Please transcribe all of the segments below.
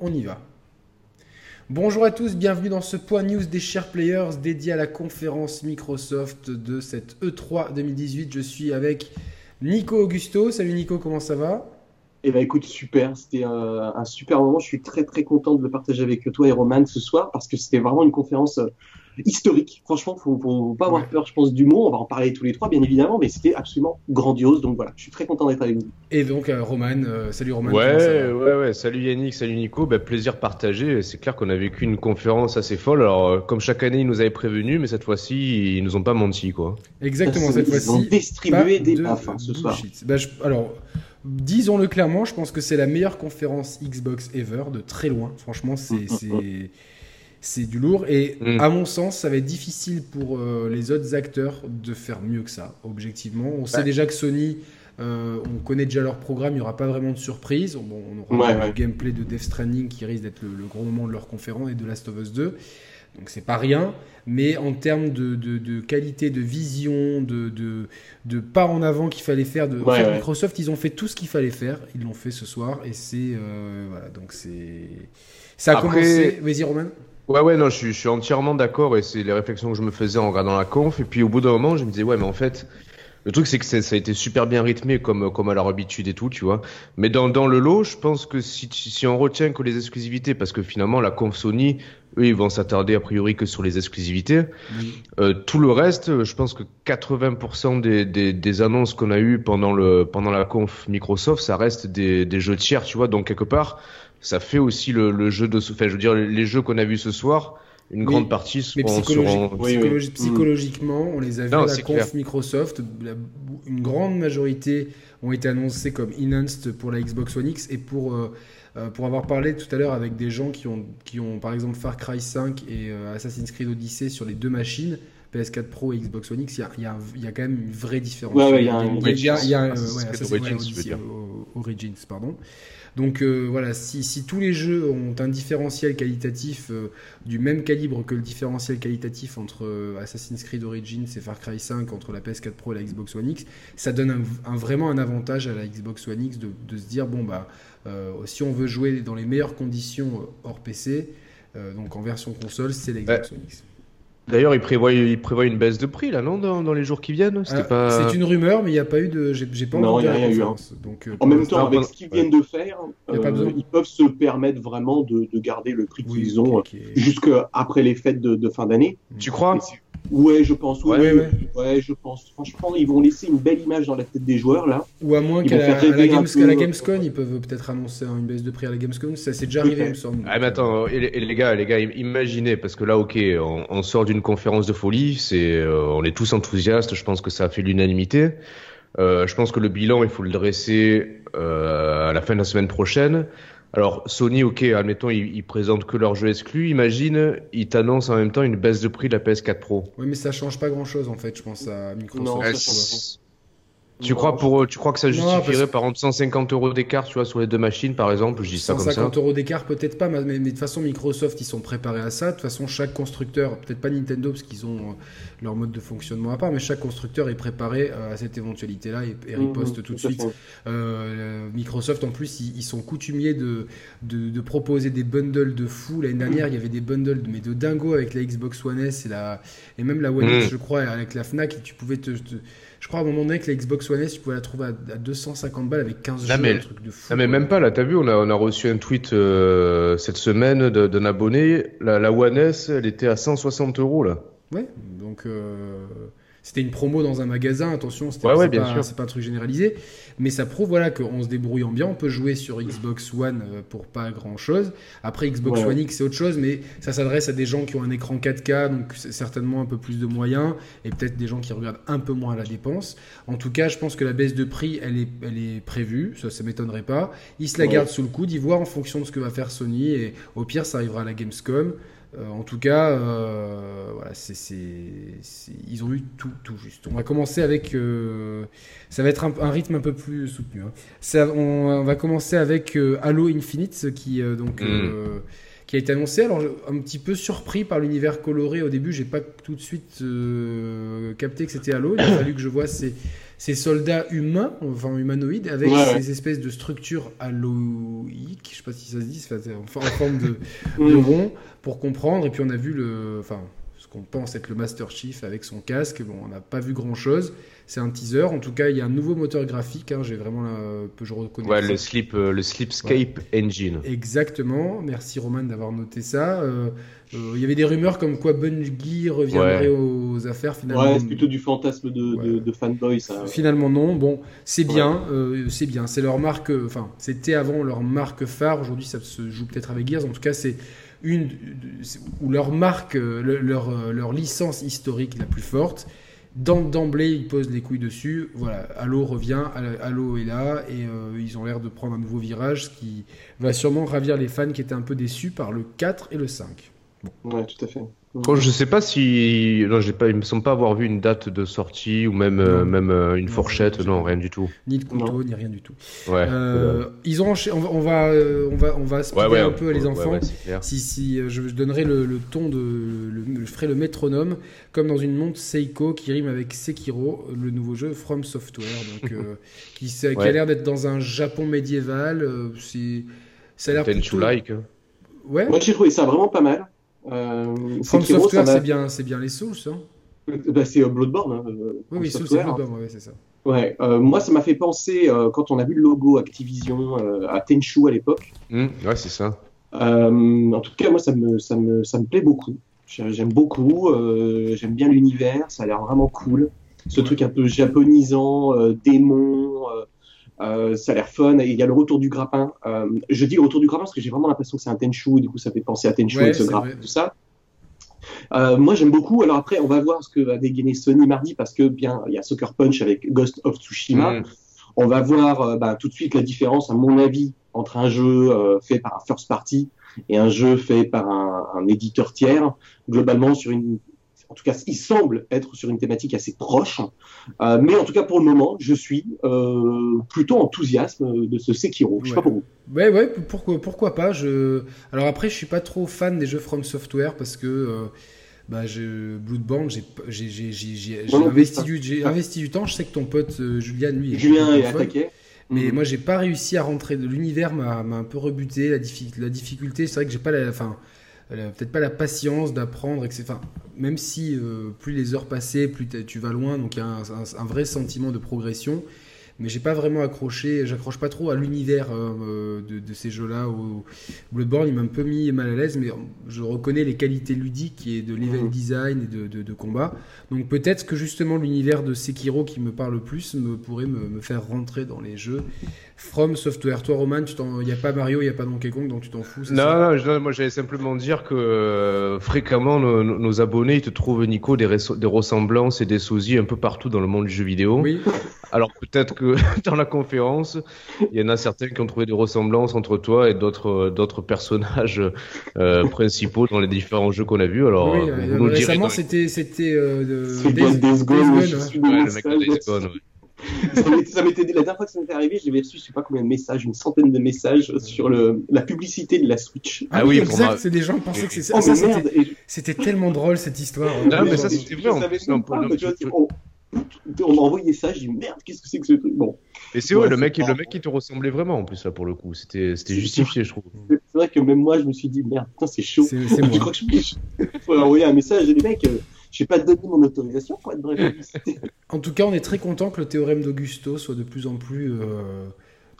on y va. Bonjour à tous, bienvenue dans ce point news des chers players dédié à la conférence Microsoft de cette E3 2018. Je suis avec Nico Augusto. Salut Nico, comment ça va? Eh ben écoute, super, c'était un, un super moment. Je suis très très content de le partager avec toi et Roman ce soir parce que c'était vraiment une conférence euh, historique. Franchement, faut, faut pas avoir peur, je pense, du mot. On va en parler tous les trois, bien évidemment, mais c'était absolument grandiose. Donc voilà, je suis très content d'être avec vous. Et donc, euh, Roman, euh, salut Roman. Ouais, ouais, ouais. Salut Yannick, salut Nico. Bah, plaisir partagé. C'est clair qu'on a vécu une conférence assez folle. Alors, euh, comme chaque année, ils nous avaient prévenu, mais cette fois-ci, ils nous ont pas menti, quoi. Exactement, cette fois-ci. Ils ont distribué des baffes hein, ce soir. Bah, je, alors, disons-le clairement, je pense que c'est la meilleure conférence Xbox ever, de très loin. Franchement, c'est. C'est du lourd. Et mm. à mon sens, ça va être difficile pour euh, les autres acteurs de faire mieux que ça, objectivement. On sait déjà que Sony, euh, on connaît déjà leur programme, il n'y aura pas vraiment de surprise. Bon, on aura le gameplay de Death Stranding qui risque d'être le, gros moment de leur conférence et de Last of Us 2. Donc c'est pas rien, mais en termes de, de, qualité, de vision, de, de, de pas en avant qu'il fallait faire, de Microsoft, ils ont fait tout ce qu'il fallait faire, ils l'ont fait ce soir, et c'est euh, voilà, donc c'est ça a commencé. Vas-y Romain. Ouais, ouais, non, je suis, je suis entièrement d'accord et c'est les réflexions que je me faisais en regardant la conf. Et puis au bout d'un moment, je me disais, ouais, mais en fait, le truc, c'est que ça a été super bien rythmé comme, comme à leur habitude et tout, tu vois. Mais dans, dans le lot, je pense que si, si on retient que les exclusivités, parce que finalement, la conf Sony, eux, ils vont s'attarder a priori que sur les exclusivités. Euh, tout le reste, je pense que 80% des, des, des annonces qu'on a eues pendant, le, pendant la conf Microsoft, ça reste des, des jeux tiers, tu vois. Donc quelque part, ça fait aussi le, le jeu de, enfin, je veux dire, les jeux qu'on a vus ce soir, une grande partie seront, mais psychologiquement, on les a vus à la conf Microsoft. une grande majorité ont été annoncés comme enhanced pour la Xbox One X et pour euh, euh, pour avoir parlé tout à l'heure avec des gens qui ont qui ont par exemple Far Cry 5 et euh, Assassin's Creed Odyssey sur les deux machines. PS4 Pro et Xbox One X, il y a, y, a, y a, quand même une vraie différence. Ouais, il y a un Origins, pardon. Donc euh, voilà, si, tous les jeux ont un différentiel qualitatif euh, du même calibre que le différentiel qualitatif entre euh, Assassin's Creed Origins et Far Cry 5, entre la PS4 Pro et la Xbox One X, ça donne un, vraiment un avantage à la Xbox One X de, se dire bon bah si on veut jouer dans les meilleures conditions hors PC, donc en version console, c'est la Xbox One X. D'ailleurs, il prévoit, il prévoit une baisse de prix là, non, dans, les jours qui viennent? C'est pas... une rumeur, mais il n'y a pas eu de. J'ai pas non, il n'y a rien eu. Hein. Donc, euh, en même temps, avec ce qu'ils viennent de faire, euh, ils peuvent se permettre vraiment de, de garder le prix qu'ils ont okay, okay. jusqu'après les fêtes de, de fin d'année. Tu crois? Ouais, je pense. Oui, ouais, ouais. je pense. Franchement, ils vont laisser une belle image dans la tête des joueurs là. Ou à moins qu'à la, la, la, Gamescom, ils peuvent peut-être annoncer une baisse de prix à la Gamescom. Ça s'est déjà arrivé, il me semble. Ah, mais attends, et les, gars, les gars, imaginez, parce que là, ok, on, on sort d'une conférence de folie, c'est, euh, on est tous enthousiastes. Je pense que ça a fait l'unanimité. Euh, je pense que le bilan, il faut le dresser euh, à la fin de la semaine prochaine. Alors Sony, ok, admettons, ils, ils présentent que leurs jeux exclus. Imagine, ils t'annoncent en même temps une baisse de prix de la PS4 Pro. Oui, mais ça change pas grand-chose en fait, je pense à Microsoft. Tu crois, pour, tu crois que ça justifierait par exemple 150 euros d'écart tu vois, sur les deux machines par exemple Je dis ça comme ça. 150 euros d'écart peut-être pas, mais, mais, de toute façon Microsoft ils sont préparés à ça. De toute façon chaque constructeur, peut-être pas Nintendo parce qu'ils ont euh, leur mode de fonctionnement à part, mais chaque constructeur est préparé euh, à cette éventualité-là et, et, riposte mmh, tout, de suite. Euh, Microsoft en plus ils, sont coutumiers de, de, de, proposer des bundles de fou. L'année dernière il y avait des bundles mais de dingo avec la Xbox One S et, la, et même la One mmh. X je crois avec la Fnac et tu pouvais te, te je crois à un moment donné que la Xbox One S, tu pouvais la trouver à, 250 balles avec 15 jeux, mais, un truc de fou. Non, mais même pas, là, t'as vu, on a, on a reçu un tweet euh, cette semaine d'un abonné. La, la, One S, elle était à 160 euros, là. Ouais, donc. Euh... C'était une promo dans un magasin, attention, c'était ouais, pas, pas, un truc généralisé. Mais ça prouve voilà, qu'on se débrouille bien. On peut jouer sur Xbox One euh, pour pas grand chose. Après, Xbox One X, c'est autre chose, mais ça s'adresse à des gens qui ont un écran 4K, donc certainement un peu plus de moyens, et peut-être des gens qui regardent un peu moins la dépense. En tout cas, je pense que la baisse de prix, elle est, elle est prévue, ça, ça m'étonnerait pas. Ils se la gardent sous le coude, ils voient en fonction de ce que va faire Sony, et au pire, ça arrivera à la Gamescom. Euh, en tout cas, euh, voilà, c'est, ils ont eu tout, tout juste. On va commencer avec. Euh, ça va être un, rythme un peu plus soutenu. Hein. Ça, on, va commencer avec Halo Infinite, qui donc. Mm qui a été annoncé. Alors, un petit peu surpris par l'univers coloré au début, j'ai pas tout de suite capté que c'était Halo. Il a fallu que je vois ces, ces soldats humains, enfin humanoïdes, avec ces espèces de structures haloïques, je sais pas si ça se dit, en forme de, de rond, pour comprendre. Et puis on a vu le, enfin, ce qu'on pense être le Master Chief avec son casque. Bon, on n'a pas vu grand chose c'est un teaser. En tout cas, il y a un nouveau moteur graphique. Hein, j'ai vraiment la, que je reconnais. Ouais, le slip, euh, le Slipscape Engine. Exactement. Merci Roman d'avoir noté ça. Euh, euh, il y avait des rumeurs comme quoi Bungie reviendrait aux affaires. Finalement, ouais, c'est plutôt du fantasme de, de, fanboy ça. Finalement non. Bon, c'est bien, c'est bien. C'est leur marque. Enfin, c'était avant leur marque phare. Aujourd'hui, ça se joue peut-être avec Gears. En tout cas, c'est une ou leur marque, leur, leur licence historique la plus forte. D'emblée, ils posent les couilles dessus. Voilà, Halo revient, Halo est là, et euh, ils ont l'air de prendre un nouveau virage, ce qui va sûrement ravir les fans qui étaient un peu déçus par le 4 et le 5. Ouais, tout à fait. Je je sais pas si. Non, pas... il me semble pas avoir vu une date de sortie ou même, euh, même euh, une fourchette. Non, rien du tout. Ni de couteau, ni rien du tout. Ouais. Euh, ils ont on, va, on va, on va, un peu les enfants. si, si je, donnerai le, ton de. Le, je ferai le métronome, comme dans une montre Seiko qui rime avec Sekiro, le nouveau jeu From Software. Donc, qui, qui, a l'air d'être dans un Japon médiéval. ça a l'air. Plutôt... like. Ouais. Moi, j'ai trouvé ça vraiment pas mal. Euh, From Software, c'est bien, c'est bien les Souls, hein bah, C'est euh, Bloodborne. Hein, euh, oui, oui, Souls, c'est Bloodborne, ouais, c'est ça. Ouais, euh, moi, ça m'a fait penser, quand on a vu le logo Activision à Tenchu à l'époque. Mmh, ouais, c'est ça. en tout cas, moi, ça me, ça me, ça me plaît beaucoup. J'aime beaucoup, j'aime bien l'univers, ça a l'air vraiment cool. Ce truc un peu japonisant, démon, euh, ça a l'air fun. Et il y a le retour du grappin. Euh, je dis le retour du grappin parce que j'ai vraiment l'impression que c'est un Tenchu. Et du coup, ça fait penser à Tenchu avec ce grappin, tout ça. Euh, moi, j'aime beaucoup. Alors après, on va voir ce que va dégainer Sony mardi parce que bien, il y a Sucker Punch avec Ghost of Tsushima. Mm. On va voir bah, tout de suite la différence, à mon avis, entre un jeu fait par un first party et un jeu fait par un, un éditeur tiers. Globalement, sur une en tout cas, il semble être sur une thématique assez proche. Euh, mais en tout cas, pour le moment, je suis euh, plutôt enthousiaste de ce Sekiro. Je sais pas pour vous. Ouais, ouais, pourquoi, pourquoi pas. Je... Alors après, je suis pas trop fan des jeux From Software parce que euh, bah, je... Bloodborne, j'ai investi, du... investi du temps. Je sais que ton pote Julien, lui, est Julien est attaqué. Mais mhm. moi, j'ai pas réussi à rentrer. de L'univers m'a un peu rebuté. La, la difficulté, c'est vrai que j'ai pas la. Enfin, peut-être pas la patience d'apprendre, Enfin, même si euh, plus les heures passaient, plus tu vas loin, donc il y a un, vrai sentiment de progression mais j'ai pas vraiment accroché, j'accroche pas trop à l'univers euh, de, ces jeux-là. Bloodborne, il m'a un peu mis mal à l'aise, mais je reconnais les qualités ludiques et de level mmh. design et de, de, combat. Donc peut-être que justement l'univers de Sekiro qui me parle le plus me pourrait me, me faire rentrer dans les jeux. From Software, toi Roman, il n'y a pas Mario, il n'y a pas Donkey Kong, donc tu t'en fous Non, non, moi j'allais simplement dire que euh, fréquemment nos, abonnés ils te trouvent Nico des, des ressemblances et des sosies un peu partout dans le monde du jeu vidéo. Oui. Alors peut-être que dans la conférence, il y en a certains qui ont trouvé des ressemblances entre toi et d'autres d'autres personnages euh, principaux dans les différents jeux qu'on a vus. Alors oui, euh, nous récemment c'était c'était euh, Days, Gone, ouais, ça m'était la dernière fois que ça m'était arrivé, j'avais reçu je sais pas combien de messages, une centaine de messages sur le, la publicité de la Switch. Ah, oui, exact, c'est des gens qui pensaient que ça. Oh, c'était tellement drôle cette histoire. Non, mais ça c'était vrai. On m'a envoyé ça, j'ai dit merde, qu'est-ce que c'est que ce truc? Bon. Et c'est vrai, le mec, le mec qui te ressemblait vraiment en plus là pour le coup, c'était justifié, je trouve. C'est vrai que même moi, je me suis dit merde, putain, c'est chaud. C'est moi. je crois que je faut envoyer un message et les mecs. Euh, je vais pas te donner mon autorisation pour être bref. en tout cas, on est très content que le théorème d'Augusto soit de plus en plus euh,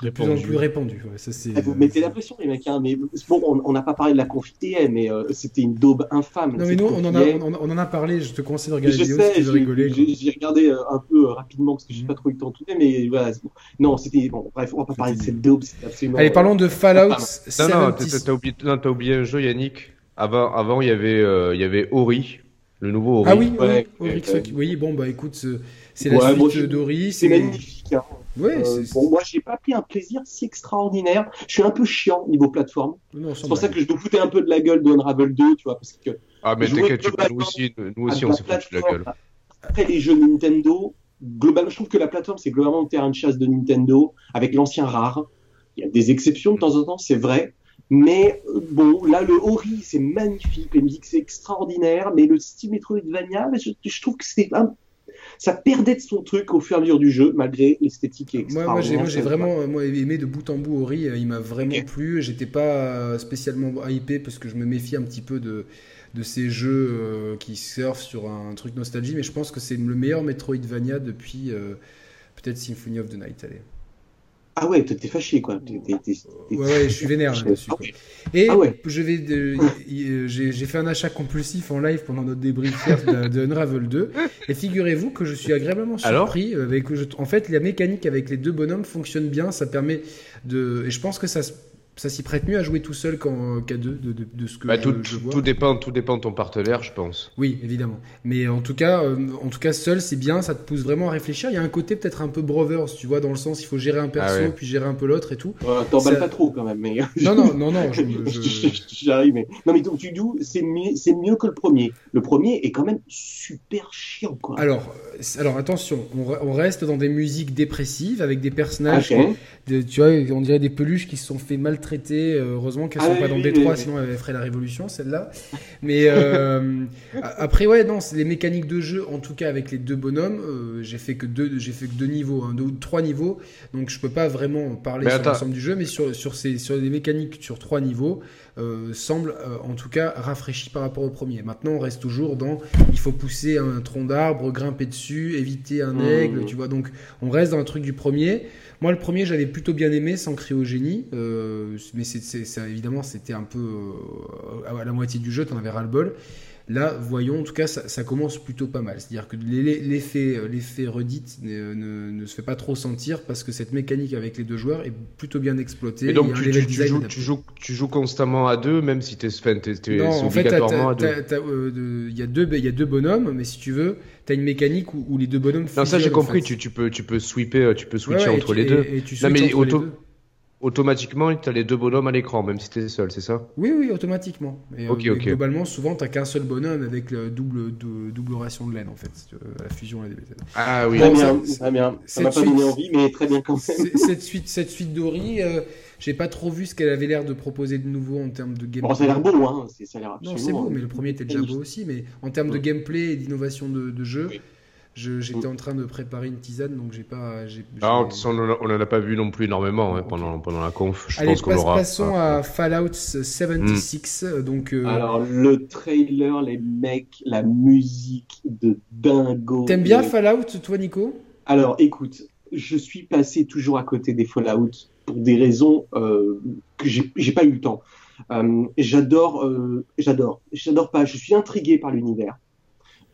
de plus en plus répandu. ça, eh, vous mettez la pression, les mecs. Hein, mais bon, on n'a pas parlé de la confité, mais euh, c'était une daube infâme. Non, mais nous, on en, a, on, en a parlé. Je te conseille de regarder la vidéo si tu veux rigoler. J'ai regardé euh, un peu euh, rapidement parce que j'ai mhm. pas trop eu le temps de tout mais voilà. Non, c'était. Bon, bref, on va pas parler de cette daube. Absolument. Allez, parlons de Fallout. Non, non, t'as oublié, oublié, un jeu, Yannick. Avant, avant, il y avait, il y avait Ori, le nouveau Ori. Ah oui, ouais, Ori, oui, bon, bah écoute, c'est la suite d'Ori. C'est magnifique. Hein. Ouais, euh, bon, moi, j'ai pas pris un plaisir si extraordinaire. Je suis un peu chiant niveau plateforme. C'est pour ça que je dois fouter un peu de la gueule de Unravel 2, tu vois, parce que. Ah, mais t'inquiète, nous aussi, nous aussi on s'est foutu de la gueule. Après les jeux Nintendo, globalement, je trouve que la plateforme, c'est globalement le terrain de chasse de Nintendo, avec l'ancien rare. Il y a des exceptions de temps en temps, c'est vrai. Mais euh, bon, là, le Ori, c'est magnifique, la musique, c'est extraordinaire, mais le style Metroidvania, je, je trouve que c'est un ça perdait de son truc au fur et à mesure du jeu, malgré l'esthétique extraordinaire. Moi, j'ai vraiment moi, aimé de bout en bout Ori, il m'a vraiment plu. J'étais pas spécialement hypé parce que je me méfie un petit peu de, de ces jeux euh, qui surfent sur un truc nostalgie, mais je pense que c'est le meilleur Metroidvania depuis euh, peut-être Symphony of the Night. Allez. Ah ouais, t'es fâché quoi. ouais, ouais, je suis vénère là-dessus. Et ah je vais, j'ai fait un achat compulsif en live pendant notre débrief de, de Unravel 2. Et figurez-vous que je suis agréablement surpris. avec, en fait, la mécanique avec les deux bonhommes fonctionne bien. Ça permet de, et je pense que ça se ça s'y prête mieux à jouer tout seul qu'en K2 de, de, de, ce que bah, tout, Tout dépend, tout dépend de ton partenaire, je pense. Oui, évidemment. Mais en tout cas, euh, en tout cas seul, c'est bien, ça te pousse vraiment à réfléchir. Il y a un côté peut-être un peu Brothers, tu vois, dans le sens il faut gérer un perso, ah puis gérer un peu l'autre et tout. T'emballes pas trop quand même. Mais... Non, non, non, non. J'arrive, mais... Non, mais donc, tu dis, c'est mieux, c'est mieux que le premier. Le premier est quand même super chiant, quoi. Alors, alors attention, on, reste dans des musiques dépressives avec des personnages, tu vois, on dirait des peluches qui se sont fait maltraiter euh, heureusement qu'elles sont ah pas dans Détroit, sinon elles feraient la révolution, celle-là. Mais euh, après, ouais, non, c'est les mécaniques de jeu, en tout cas avec les deux bonhommes. Euh, j'ai fait que deux, j'ai fait que deux niveaux, hein, deux ou trois niveaux, donc je peux pas vraiment parler sur l'ensemble du jeu, mais sur sur ces sur les mécaniques sur trois niveaux, semble en tout cas rafraîchi par rapport au premier. Maintenant, on reste toujours dans, il faut pousser un tronc d'arbre, grimper dessus, éviter un mmh. aigle, tu vois. Donc, on reste dans le truc du premier. Moi, le premier, j'avais plutôt bien aimé, sans crier au génie. Euh, mais c'est, évidemment, c'était un peu euh, à la moitié du jeu, t'en avais ras-le-bol. Là, voyons, en tout cas, ça, commence plutôt pas mal. C'est-à-dire que l'effet, euh, l'effet redite ne, se fait pas trop sentir parce que cette mécanique avec les deux joueurs est plutôt bien exploitée. Et donc, tu, joues, tu, joues, constamment à deux, même si tu es, obligatoirement à deux. Il y, a deux, y a deux bonhommes, mais si tu veux, tu as une mécanique où, les deux bonhommes. Non, ça j'ai compris, tu, peux, tu peux sweeper, tu peux switcher entre les deux. Et, tu non, mais auto automatiquement, tu as les deux bonhommes à l'écran, même si tu es seul, c'est ça? Oui, oui, automatiquement. Et, euh, Globalement, souvent, tu qu'un seul bonhomme avec le double, double ration de laine, en fait, euh, la fusion. Ah oui, très bien, très bien. Ça m'a pas donné envie, mais très bien quand même. Cette suite, cette suite d'Ori, euh, j'ai pas trop vu ce qu'elle avait l'air de proposer de nouveau en termes de gameplay. Bon, ça a l'air beau, hein. Ça a l'air Non, c'est beau, mais le premier était déjà beau aussi. Mais en termes de gameplay et d'innovation de, de jeu. J'étais en train de préparer une tisane, donc j'ai pas. Ah, on n'en a pas vu non plus énormément hein, pendant, pendant la conf. Je Allez, pense qu'on aura. Passons à Fallout 76. Hmm. Donc, euh, Alors, le trailer, les mecs, la musique de dingo. T'aimes bien Fallout, toi, Nico? Alors, écoute, je suis passé toujours à côté des Fallout pour des raisons euh, que j'ai pas eu le temps. Euh, j'adore, j'adore, j'adore pas. Je suis intrigué par l'univers.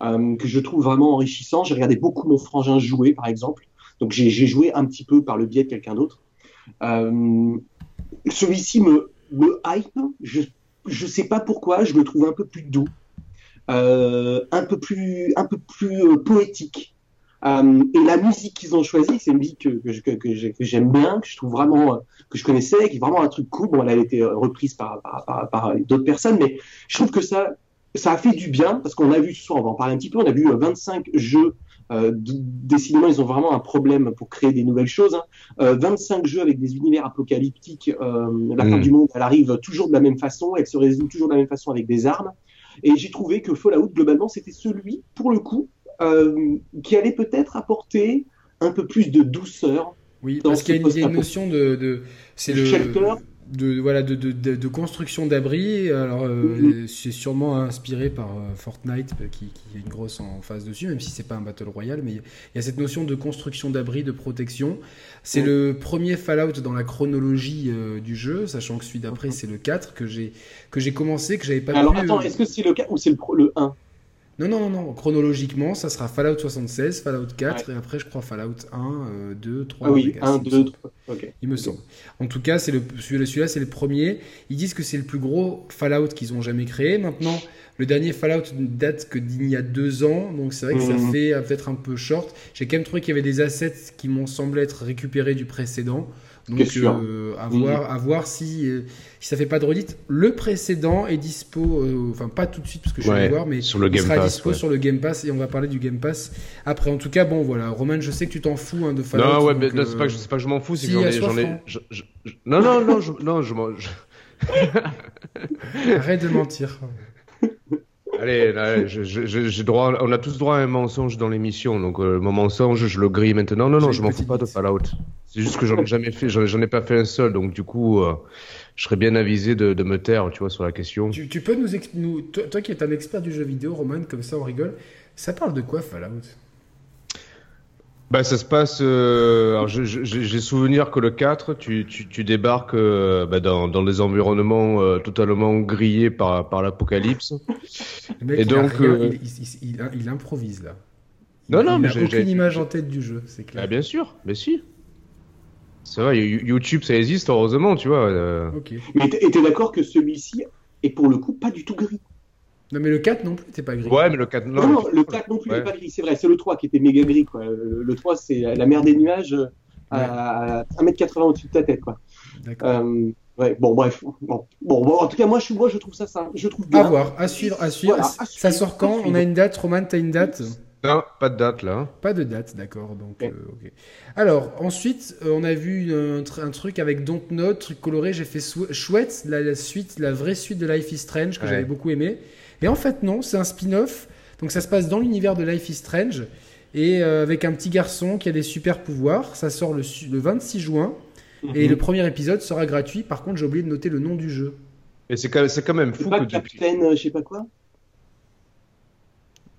Euh, que je trouve vraiment enrichissant. J'ai regardé beaucoup mon frangin jouer, par exemple. Donc j'ai joué un petit peu par le biais de quelqu'un d'autre. Euh, Celui-ci me, me hype. Je je sais pas pourquoi. Je le trouve un peu plus doux, euh, un peu plus un peu plus poétique. Et la musique qu'ils ont choisie, c'est une musique que, j'aime bien, que je trouve vraiment que je connaissais, qui est vraiment un truc cool. Bon, elle a été reprise par, par d'autres personnes, mais je trouve que ça ça a fait du bien parce qu'on a vu ce soir, on va en parler un petit peu, on a vu 25 euh, jeux. Euh, décidément, ils ont vraiment un problème pour créer des nouvelles choses. Hein. Euh, 25 jeux avec des univers apocalyptiques. Euh, la fin mm. du monde, elle arrive toujours de la même façon, elle se résout toujours de la même façon avec des armes. Et j'ai trouvé que Fallout, globalement, c'était celui, pour le coup, euh, qui allait peut-être apporter un peu plus de douceur. Oui, parce qu'il y, a une notion de, de c'est le shelter de voilà de, de, de, construction d'abri. Alors euh, mhm. c'est sûrement inspiré par euh, Fortnite euh, qui, qui, a une grosse en face dessus, même si c'est pas un battle royale, mais il y a cette notion de construction d'abri, de protection. C'est le premier Fallout dans la chronologie du jeu, sachant que celui d'après c'est le 4 que j'ai que j'ai commencé, que j'avais pas. Alors attends, est-ce que c'est le 4 ou c'est le, le 1 non, non, non, chronologiquement, ça sera Fallout 76, Fallout 4, et après, je crois, Fallout 1, 2, 3. Ah oui, 1, 2, 3. Ok. Il me semble. En tout cas, le, celui-là, c'est le premier. Ils disent que c'est le plus gros Fallout qu'ils ont jamais créé. Maintenant, le dernier Fallout date que d'il y a deux ans, donc c'est vrai que ça mhm. fait peut-être un peu short. J'ai quand même trouvé qu'il y avait des assets qui m'ont semblé être récupérés du précédent. Donc euh, à, voir, à voir si, euh, si ça fait pas de redite. Le précédent est dispo, euh, enfin pas tout de suite parce que je vais voir, mais sur le il sera dispo sur le Game Pass et on va parler du Game Pass après. En tout cas, bon voilà, Roman, je sais que tu t'en fous hein, de Fallout. Non, ouais, mais c'est pas, que, pas que je m'en fous, c'est que j'en ai, ai, Non, non, non, je, non, je, Arrête de mentir. Allez, droit, on a tous droit à un mensonge dans l'émission, donc euh, mon mensonge, je le grille maintenant. Non, non, je m'en fous pas de Fallout. C'est juste que j'en ai jamais fait, j'en ai pas fait un seul, donc du coup, euh, je serais bien avisé de, de, me taire, tu vois, sur la question. Tu, peux nous, nous toi, toi, qui es un expert du jeu vidéo, Roman, comme ça on rigole, ça parle de quoi Fallout? Bah, ça se passe. Euh, j'ai souvenir que le 4, tu, tu, tu débarques euh, bah, dans, dans des environnements euh, totalement grillés par, par l'apocalypse. Et donc, il, il, il, improvise là. Non, non, mais j'ai aucune image en tête du jeu, c'est clair. Bah, bien sûr, mais si. C'est vrai, YouTube, ça existe, heureusement, tu vois. Ok. Mais t'es d'accord que celui-ci est pour le coup pas du tout gris? Non, mais le 4 non plus, t'es pas gris. Ouais, mais le 4 non. Non, le 4 non plus, ouais. pas gris, c'est vrai. C'est le 3 qui était méga gris, quoi. Le 3, c'est la mer des nuages euh, à 1m80 au-dessus de ta tête, quoi. D'accord. Euh, ouais, bon, bref. Bon. Bon, en tout cas, moi, je, moi, je trouve ça, ça je trouve bien. À voir, à suivre, à suivre. ça sort quand On a une date, Roman, t'as une date? Non, pas de date là. Pas de date, d'accord. Donc, euh, ok. Alors, ensuite, on a vu un, un, truc avec Dontnod, truc coloré. J'ai fait chouette, la, la, suite, la vraie suite de Life is Strange que j'avais beaucoup aimé. Et en fait, non, c'est un spin-off. Donc ça se passe dans l'univers de Life is Strange. Et euh, avec un petit garçon qui a des super pouvoirs. Ça sort le, 26 juin. Et mhm. le premier épisode sera gratuit. Par contre, j'ai oublié de noter le nom du jeu. Et c'est quand, quand, même fou pas que Captain, euh, je sais pas quoi?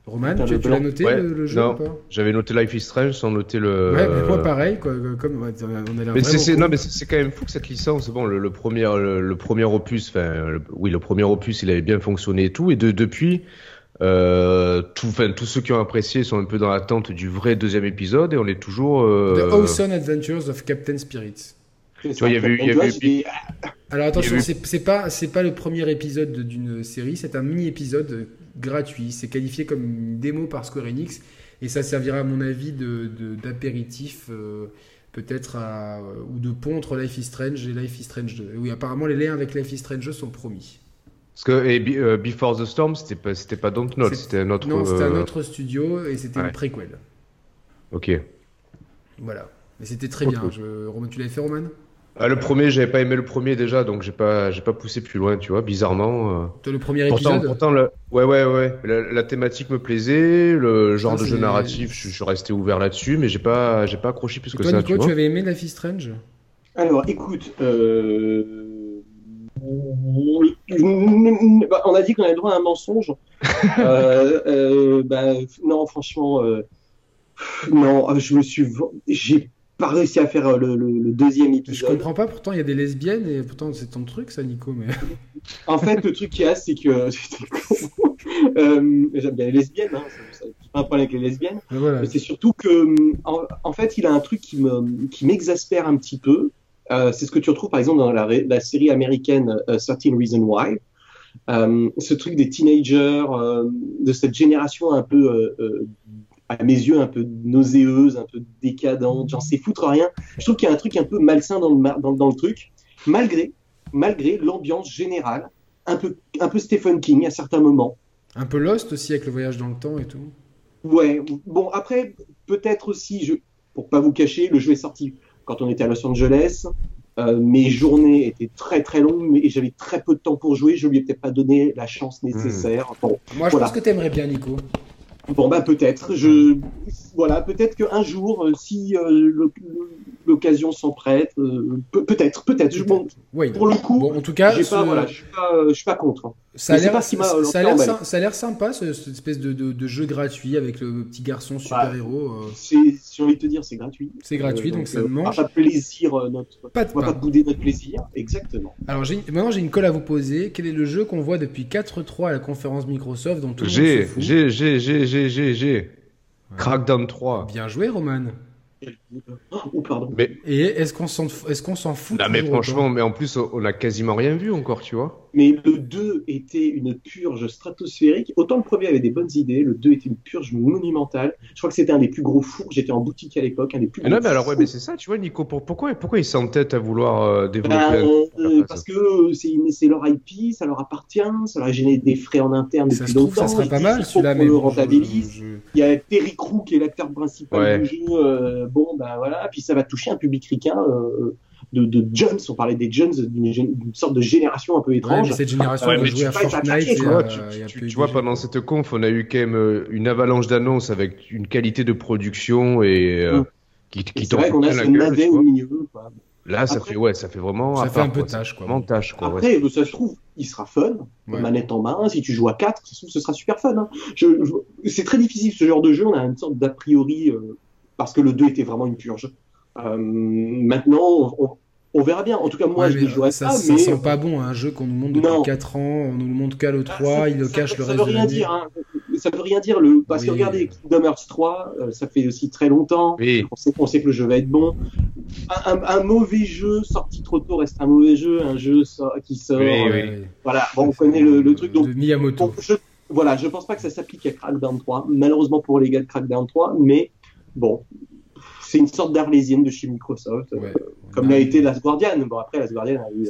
Roman, tu, l'as noté le, jeu Non, j'avais noté Life is Strange sans noter le. Ouais, mais moi pareil, quoi, comme on a mais c'est, non, mais c'est quand même fou que cette licence, bon, le, premier, le, premier opus, enfin, oui, le premier opus, il avait bien fonctionné et tout, et de, depuis, euh, tout, enfin, tous ceux qui ont apprécié sont un peu dans l'attente du vrai deuxième épisode, et on est toujours. Euh... The Awesome Adventures of Captain Spirits. Tu vois, il y avait eu, y alors attention, c'est pas c'est pas le premier épisode d'une série, c'est un mini épisode gratuit. C'est qualifié comme une démo par Square Enix et ça servira à mon avis de d'apéritif euh, peut-être ou de pont entre Life is Strange et Life is Strange 2. Oui, apparemment les liens avec Life is Strange 2 sont promis. Parce que et, euh, Before the Storm, c'était pas c'était pas Dontnod, c'était un autre. Non, c'était un euh, autre studio et c'était une préquel. Ok. Voilà. Mais c'était très bien. Je... Roman, tu l'avais fait, Roman? Ah, le premier, j'avais pas aimé le premier déjà, donc j'ai pas, j'ai pas poussé plus loin, tu vois, bizarrement. Euh... le premier épisode Pourtant, le... ouais, ouais, ouais. La, thématique me plaisait, le genre de jeu narratif, je, suis resté ouvert là-dessus, mais j'ai pas, j'ai pas accroché plus que toi, ça. Nico, tu, tu avais aimé Life is Strange? Alors, écoute, euh... Bah, on a dit qu'on avait droit à un mensonge. euh, euh, bah, non, franchement, euh, non, je me suis, j'ai pas réussi à faire euh, le, le, deuxième épisode. Je comprends pas, pourtant il y a des lesbiennes et pourtant c'est ton truc ça Nico. Mais... en fait le truc qu'il y a c'est que euh, j'aime bien les lesbiennes, hein, pas un problème avec les lesbiennes, mais, c'est surtout que en, fait il a un truc qui me qui m'exaspère un petit peu. Euh, c'est ce que tu retrouves par exemple dans la, la série américaine uh, 13 Reasons Why. Euh, ce truc des teenagers, euh, de cette génération un peu à mes yeux un peu nauséeuse, un peu décadente, j'en sais foutre rien. Je trouve qu'il y a un truc un peu malsain dans le, dans, dans le truc, malgré, malgré l'ambiance générale, un peu, un peu Stephen King à certains moments. Un peu Lost aussi avec le voyage dans le temps et tout. Ouais, bon après peut-être aussi, je, pour pas vous cacher, le jeu est sorti quand on était à Los Angeles. Euh, mes journées étaient très très longues et j'avais très peu de temps pour jouer. Je lui ai peut-être pas donné la chance nécessaire. Bon, Moi, je pense que tu aimerais bien, Nico. Bon bah peut-être. Je voilà, peut-être qu'un jour, euh, si euh, l'occasion s'en prête, euh, peut-être, peut-être. Bon, oui. Pour le coup, bon, en tout cas, voilà, je suis pas, Ça a l'air, ça, a l'air sympa, cette espèce de, de, jeu gratuit avec le petit garçon super héros. Bah, j'ai envie de te dire, c'est gratuit. C'est gratuit, donc, ça mange. Pas plaisir notre. Pas on va pas bouder notre plaisir, exactement. Alors maintenant, j'ai une colle à vous poser. Quel est le jeu qu'on voit depuis 4-3 à la conférence Microsoft dont tout le monde se fout? J'ai, j'ai, j'ai, j'ai, j'ai, j'ai. Crackdown 3. Bien joué, Roman. Oh, pardon. Mais... Et est-ce qu'on s'en est qu'on s'en fout Non, mais franchement, mais en plus, on a quasiment rien vu encore, tu vois. Mais le 2 était une purge stratosphérique. Autant le premier avait des bonnes idées, le 2 était une purge monumentale. Je crois que c'était un des plus gros fours. J'étais en boutique à l'époque, un des plus. Ah non, mais alors ouais, mais c'est ça, tu vois, Nico. Pourquoi, pourquoi ils s'entêtent à vouloir euh, développer bah, euh, Parce que c'est leur IP, ça leur appartient, ça leur a gêné des frais en interne depuis longtemps. ça serait pas mal celui-là, mais le rentabilise. Il y a Terry Crew qui est l'acteur principal du jeu. Euh, bon, bah voilà. Puis ça va toucher un public ricain de, de Jones, on parlait des Jones, d'une sorte de génération un peu étrange. cette génération, on joué à Fortnite. tu, vois, pendant cette conf, on a eu quand même euh, une avalanche d'annonces avec une qualité de production et euh, mm. qui, qui C'est vrai qu'on a ce navet au milieu. Là, ça fait ouais, ça fait vraiment. Ça fait un peu tâche, quoi. Tâche, quoi. Après, ça se trouve, il sera fun, manette en main. Si tu joues à 4, ce sera super fun. Hein. Je, c'est très difficile ce genre de jeu. On a une sorte d'a priori euh, parce que le 2 était vraiment une purge. Euh, maintenant, on, on, verra bien. En tout cas, moi, je ne jouerai ça, pas. Ça mais... sent pas bon, hein, un jeu qu'on nous montre depuis 4 ans. On nous le montre qu'à le 3, il le cache le reste de l'année. Ça veut rien dire. Hein ça veut rien dire le parce que regardez Kingdom Hearts 3 euh, ça fait aussi très longtemps on sait on sait que le jeu va être bon un, un, mauvais jeu sorti trop tôt reste un mauvais jeu un jeu qui sort euh, voilà bon, on connaît le, le truc donc de Miyamoto je, voilà je pense pas que ça s'applique à Crackdown 3 malheureusement pour les gars de Crackdown 3 mais bon c'est une sorte d'arlésienne de chez Microsoft euh, comme l'a été Last Guardian bon après Last Guardian a eu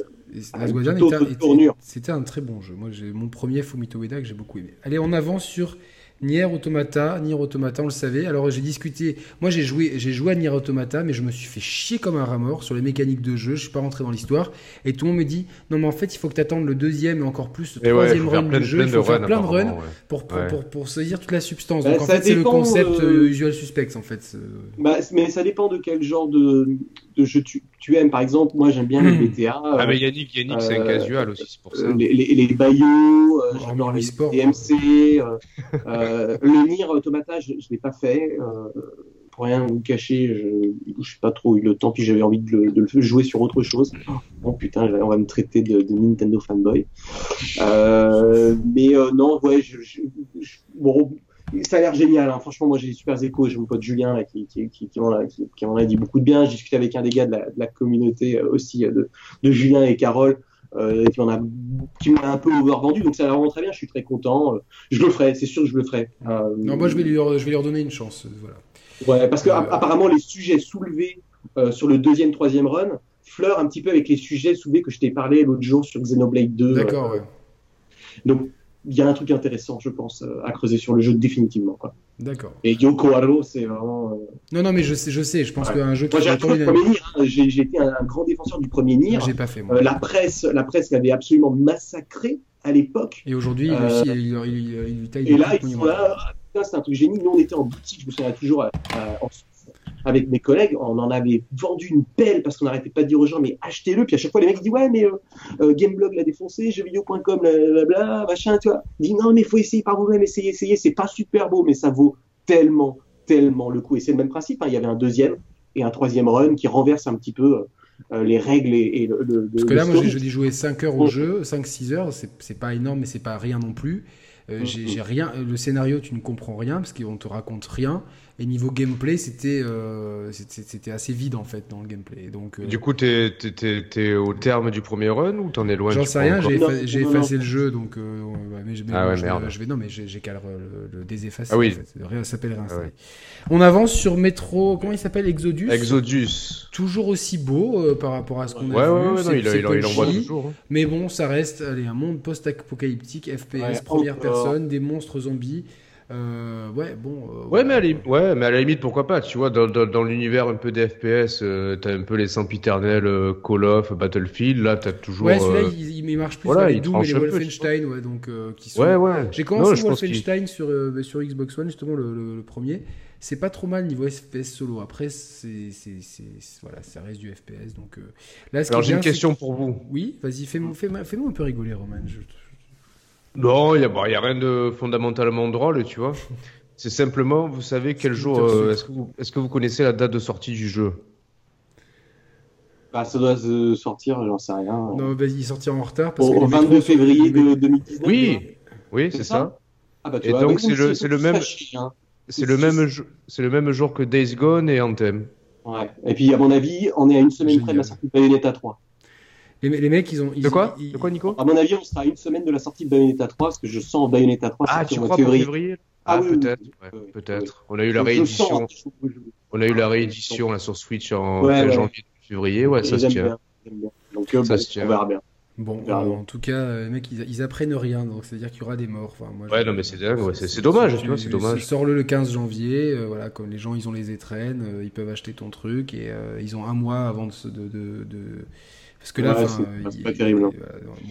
c'était un très bon jeu. Moi, j'ai mon premier Fumito Ueda que j'ai beaucoup aimé. Allez, on avance sur Nier Automata, Nier Automata, on le savait. Alors j'ai discuté, moi j'ai joué, j'ai joué à Nier Automata, mais je me suis fait chier comme un rat mort sur les mécaniques de jeu. Je suis pas rentré dans l'histoire. Et tout le monde me dit, non mais en fait il faut que tu attendes le deuxième et encore plus le troisième run du jeu. Il faut faire plein de runs pour, pour, pour, saisir toute la substance. Bah, Donc en fait c'est le concept euh, usual suspect en fait. Bah, mais ça dépend de quel genre de, de jeu tu, tu aimes. Par exemple, moi j'aime bien les hmm. BTA. Ah mais Yannick, Yannick c'est un euh, casual aussi, c'est pour ça. Les, les, les Bayo, euh, j'adore les DMC. Euh, le Nier Automata, je ne l'ai pas fait. Euh, pour rien vous cacher, je n'ai pas trop eu le temps, puis j'avais envie de le, de le, jouer sur autre chose. Bon putain, on va me traiter de, de Nintendo fanboy. Euh, mais euh, non, ouais, je, je, bon, ça a l'air génial. Hein. Franchement, moi j'ai des super échos. J'ai mon pote Julien là, qui, qui, qui, qui m'en a, dit beaucoup de bien. J'ai discuté avec un des gars de la, de la communauté euh, aussi de, de Julien et Carole euh, qui m'a qui m'a un peu overvendu donc ça va vraiment très bien je suis très content euh, je le ferai c'est sûr que je le ferai euh, non moi je vais lui je vais lui redonner une chance voilà ouais parce que apparemment les sujets soulevés sur le deuxième troisième run fleurent un petit peu avec les sujets soulevés que je t'ai parlé l'autre jour sur Xenoblade 2 d'accord ouais. donc il y a un truc intéressant, je pense, à creuser sur le jeu définitivement. Quoi. D'accord. Et Yoko Haro, c'est vraiment. Euh... Non, non, mais je sais, je sais. Je pense ouais. qu'un jeu qui. Moi, j'ai le premier Nier. Hein. J'ai été un, un, grand défenseur du premier Nier. J'ai pas fait. Moi. Euh, la presse, la presse l'avait absolument massacré à l'époque. Et aujourd'hui, euh... il, il, il, il, taille. Et là, ils sont là. C'est un truc génie. Nous, on était en boutique. Je me souviens toujours à, à, en avec mes collègues, on en avait vendu une pelle parce qu'on n'arrêtait pas de dire aux gens, mais achetez-le. Puis à chaque fois, les mecs disent, ouais, mais euh, euh, Gameblog l'a défoncé, jeuxvideo.com, blablabla, machin, tu vois. Disent, non, mais faut essayer par vous-même, essayez, essayez. C'est pas super beau, mais ça vaut tellement, tellement le coup. Et c'est le même principe. Hein. Il y avait un deuxième et un troisième run qui renverse un petit peu. Euh, les règles et, et le, le, Parce que là, moi, j'ai joué 5 heures au jeu, 5-6 heures, c'est pas énorme, mais c'est pas rien non plus. Euh, j'ai rien, le scénario, tu ne comprends rien parce qu'on te raconte rien. Et niveau gameplay, c'était euh, c'était assez vide en fait dans le gameplay. Donc, euh... Du coup, t'es es, au terme du premier run ou t'en es loin J'en sais rien, j'ai effacé le jeu donc. Euh, mais, mais, ah ouais, je, merde. Je vais, non, mais j'ai qu'à le, le, déseffacer. Ah oui. En fait. Rien s'appelle. Ah ouais. On avance sur Metro, comment il s'appelle Exodus? Exodus. Toujours aussi beau euh, par rapport à ce qu'on a vu. Ouais, ouais, non, il, il, il envoie toujours. Hein. Mais bon, ça reste allez, un monde post-apocalyptique, FPS, première personne, des monstres zombies. Euh, ouais, bon. Euh, ouais, mais à la, ouais, mais à la limite, pourquoi pas Tu vois, dans, dans, dans l'univers un peu des FPS, euh, t'as un peu les sempiternels Call of, Battlefield. Là, t'as toujours. Ouais, celui-là, il, il, marche plus voilà, les Doom et les Wolfenstein, ouais, donc qui sont. Ouais, ouais. J'ai commencé non, Wolfenstein sur sur Xbox One, justement le, le, le premier. C'est pas trop mal niveau FPS solo. Après, c'est voilà, ça reste du FPS. Donc là, ce Alors j'ai une question pour vous. Oui, vas-y, fais-nous fais, fais un peu rigoler, Roman. Je... Non, il n'y a, bah, y a rien de fondamentalement drôle, tu vois. C'est simplement, vous savez quel jour. Euh, Est-ce que, vous, est que vous connaissez la date de sortie du jeu? Bah, ça doit se sortir, j'en sais rien. Non, vas-y, il sortira en retard. Parce Au 22 février de 2019. Oui, oui, c'est ça. ça? Ah bah, tu et vois, donc, c'est le, le, même. Hein. C'est le, même c'est le même jour que Days Gone et Anthem. Ouais. Et puis, à mon avis, on est à une semaine Génial. près de la sortie de Bayonetta 3. Les, les, mecs, ils ont. Ils, de quoi ils, De quoi, Nico À mon avis, on sera à une semaine de la sortie de Bayonetta 3 parce que je sens Bayonetta 3 ah, tu crois février. février ah, ah oui, peut-être, ouais, peut-être. On a eu la réédition. On a eu la réédition là sur Switch en ouais, janvier, février, ouais, ça se tient. Bien, bien. Donc, euh, ça bon, se tient. on verra bien. Bon, en tout cas, les mecs, ils, apprennent rien, donc c'est-à-dire qu'il y aura des morts. Enfin, moi, ouais, non, mais c'est dingue, c'est dommage, tu vois, c'est dommage. Sors-le le 15 janvier, voilà, comme les gens, ils ont les étrennes, ils peuvent acheter ton truc, et ils ont un mois avant de, de, de parce que là, c'est pas terrible. Hein.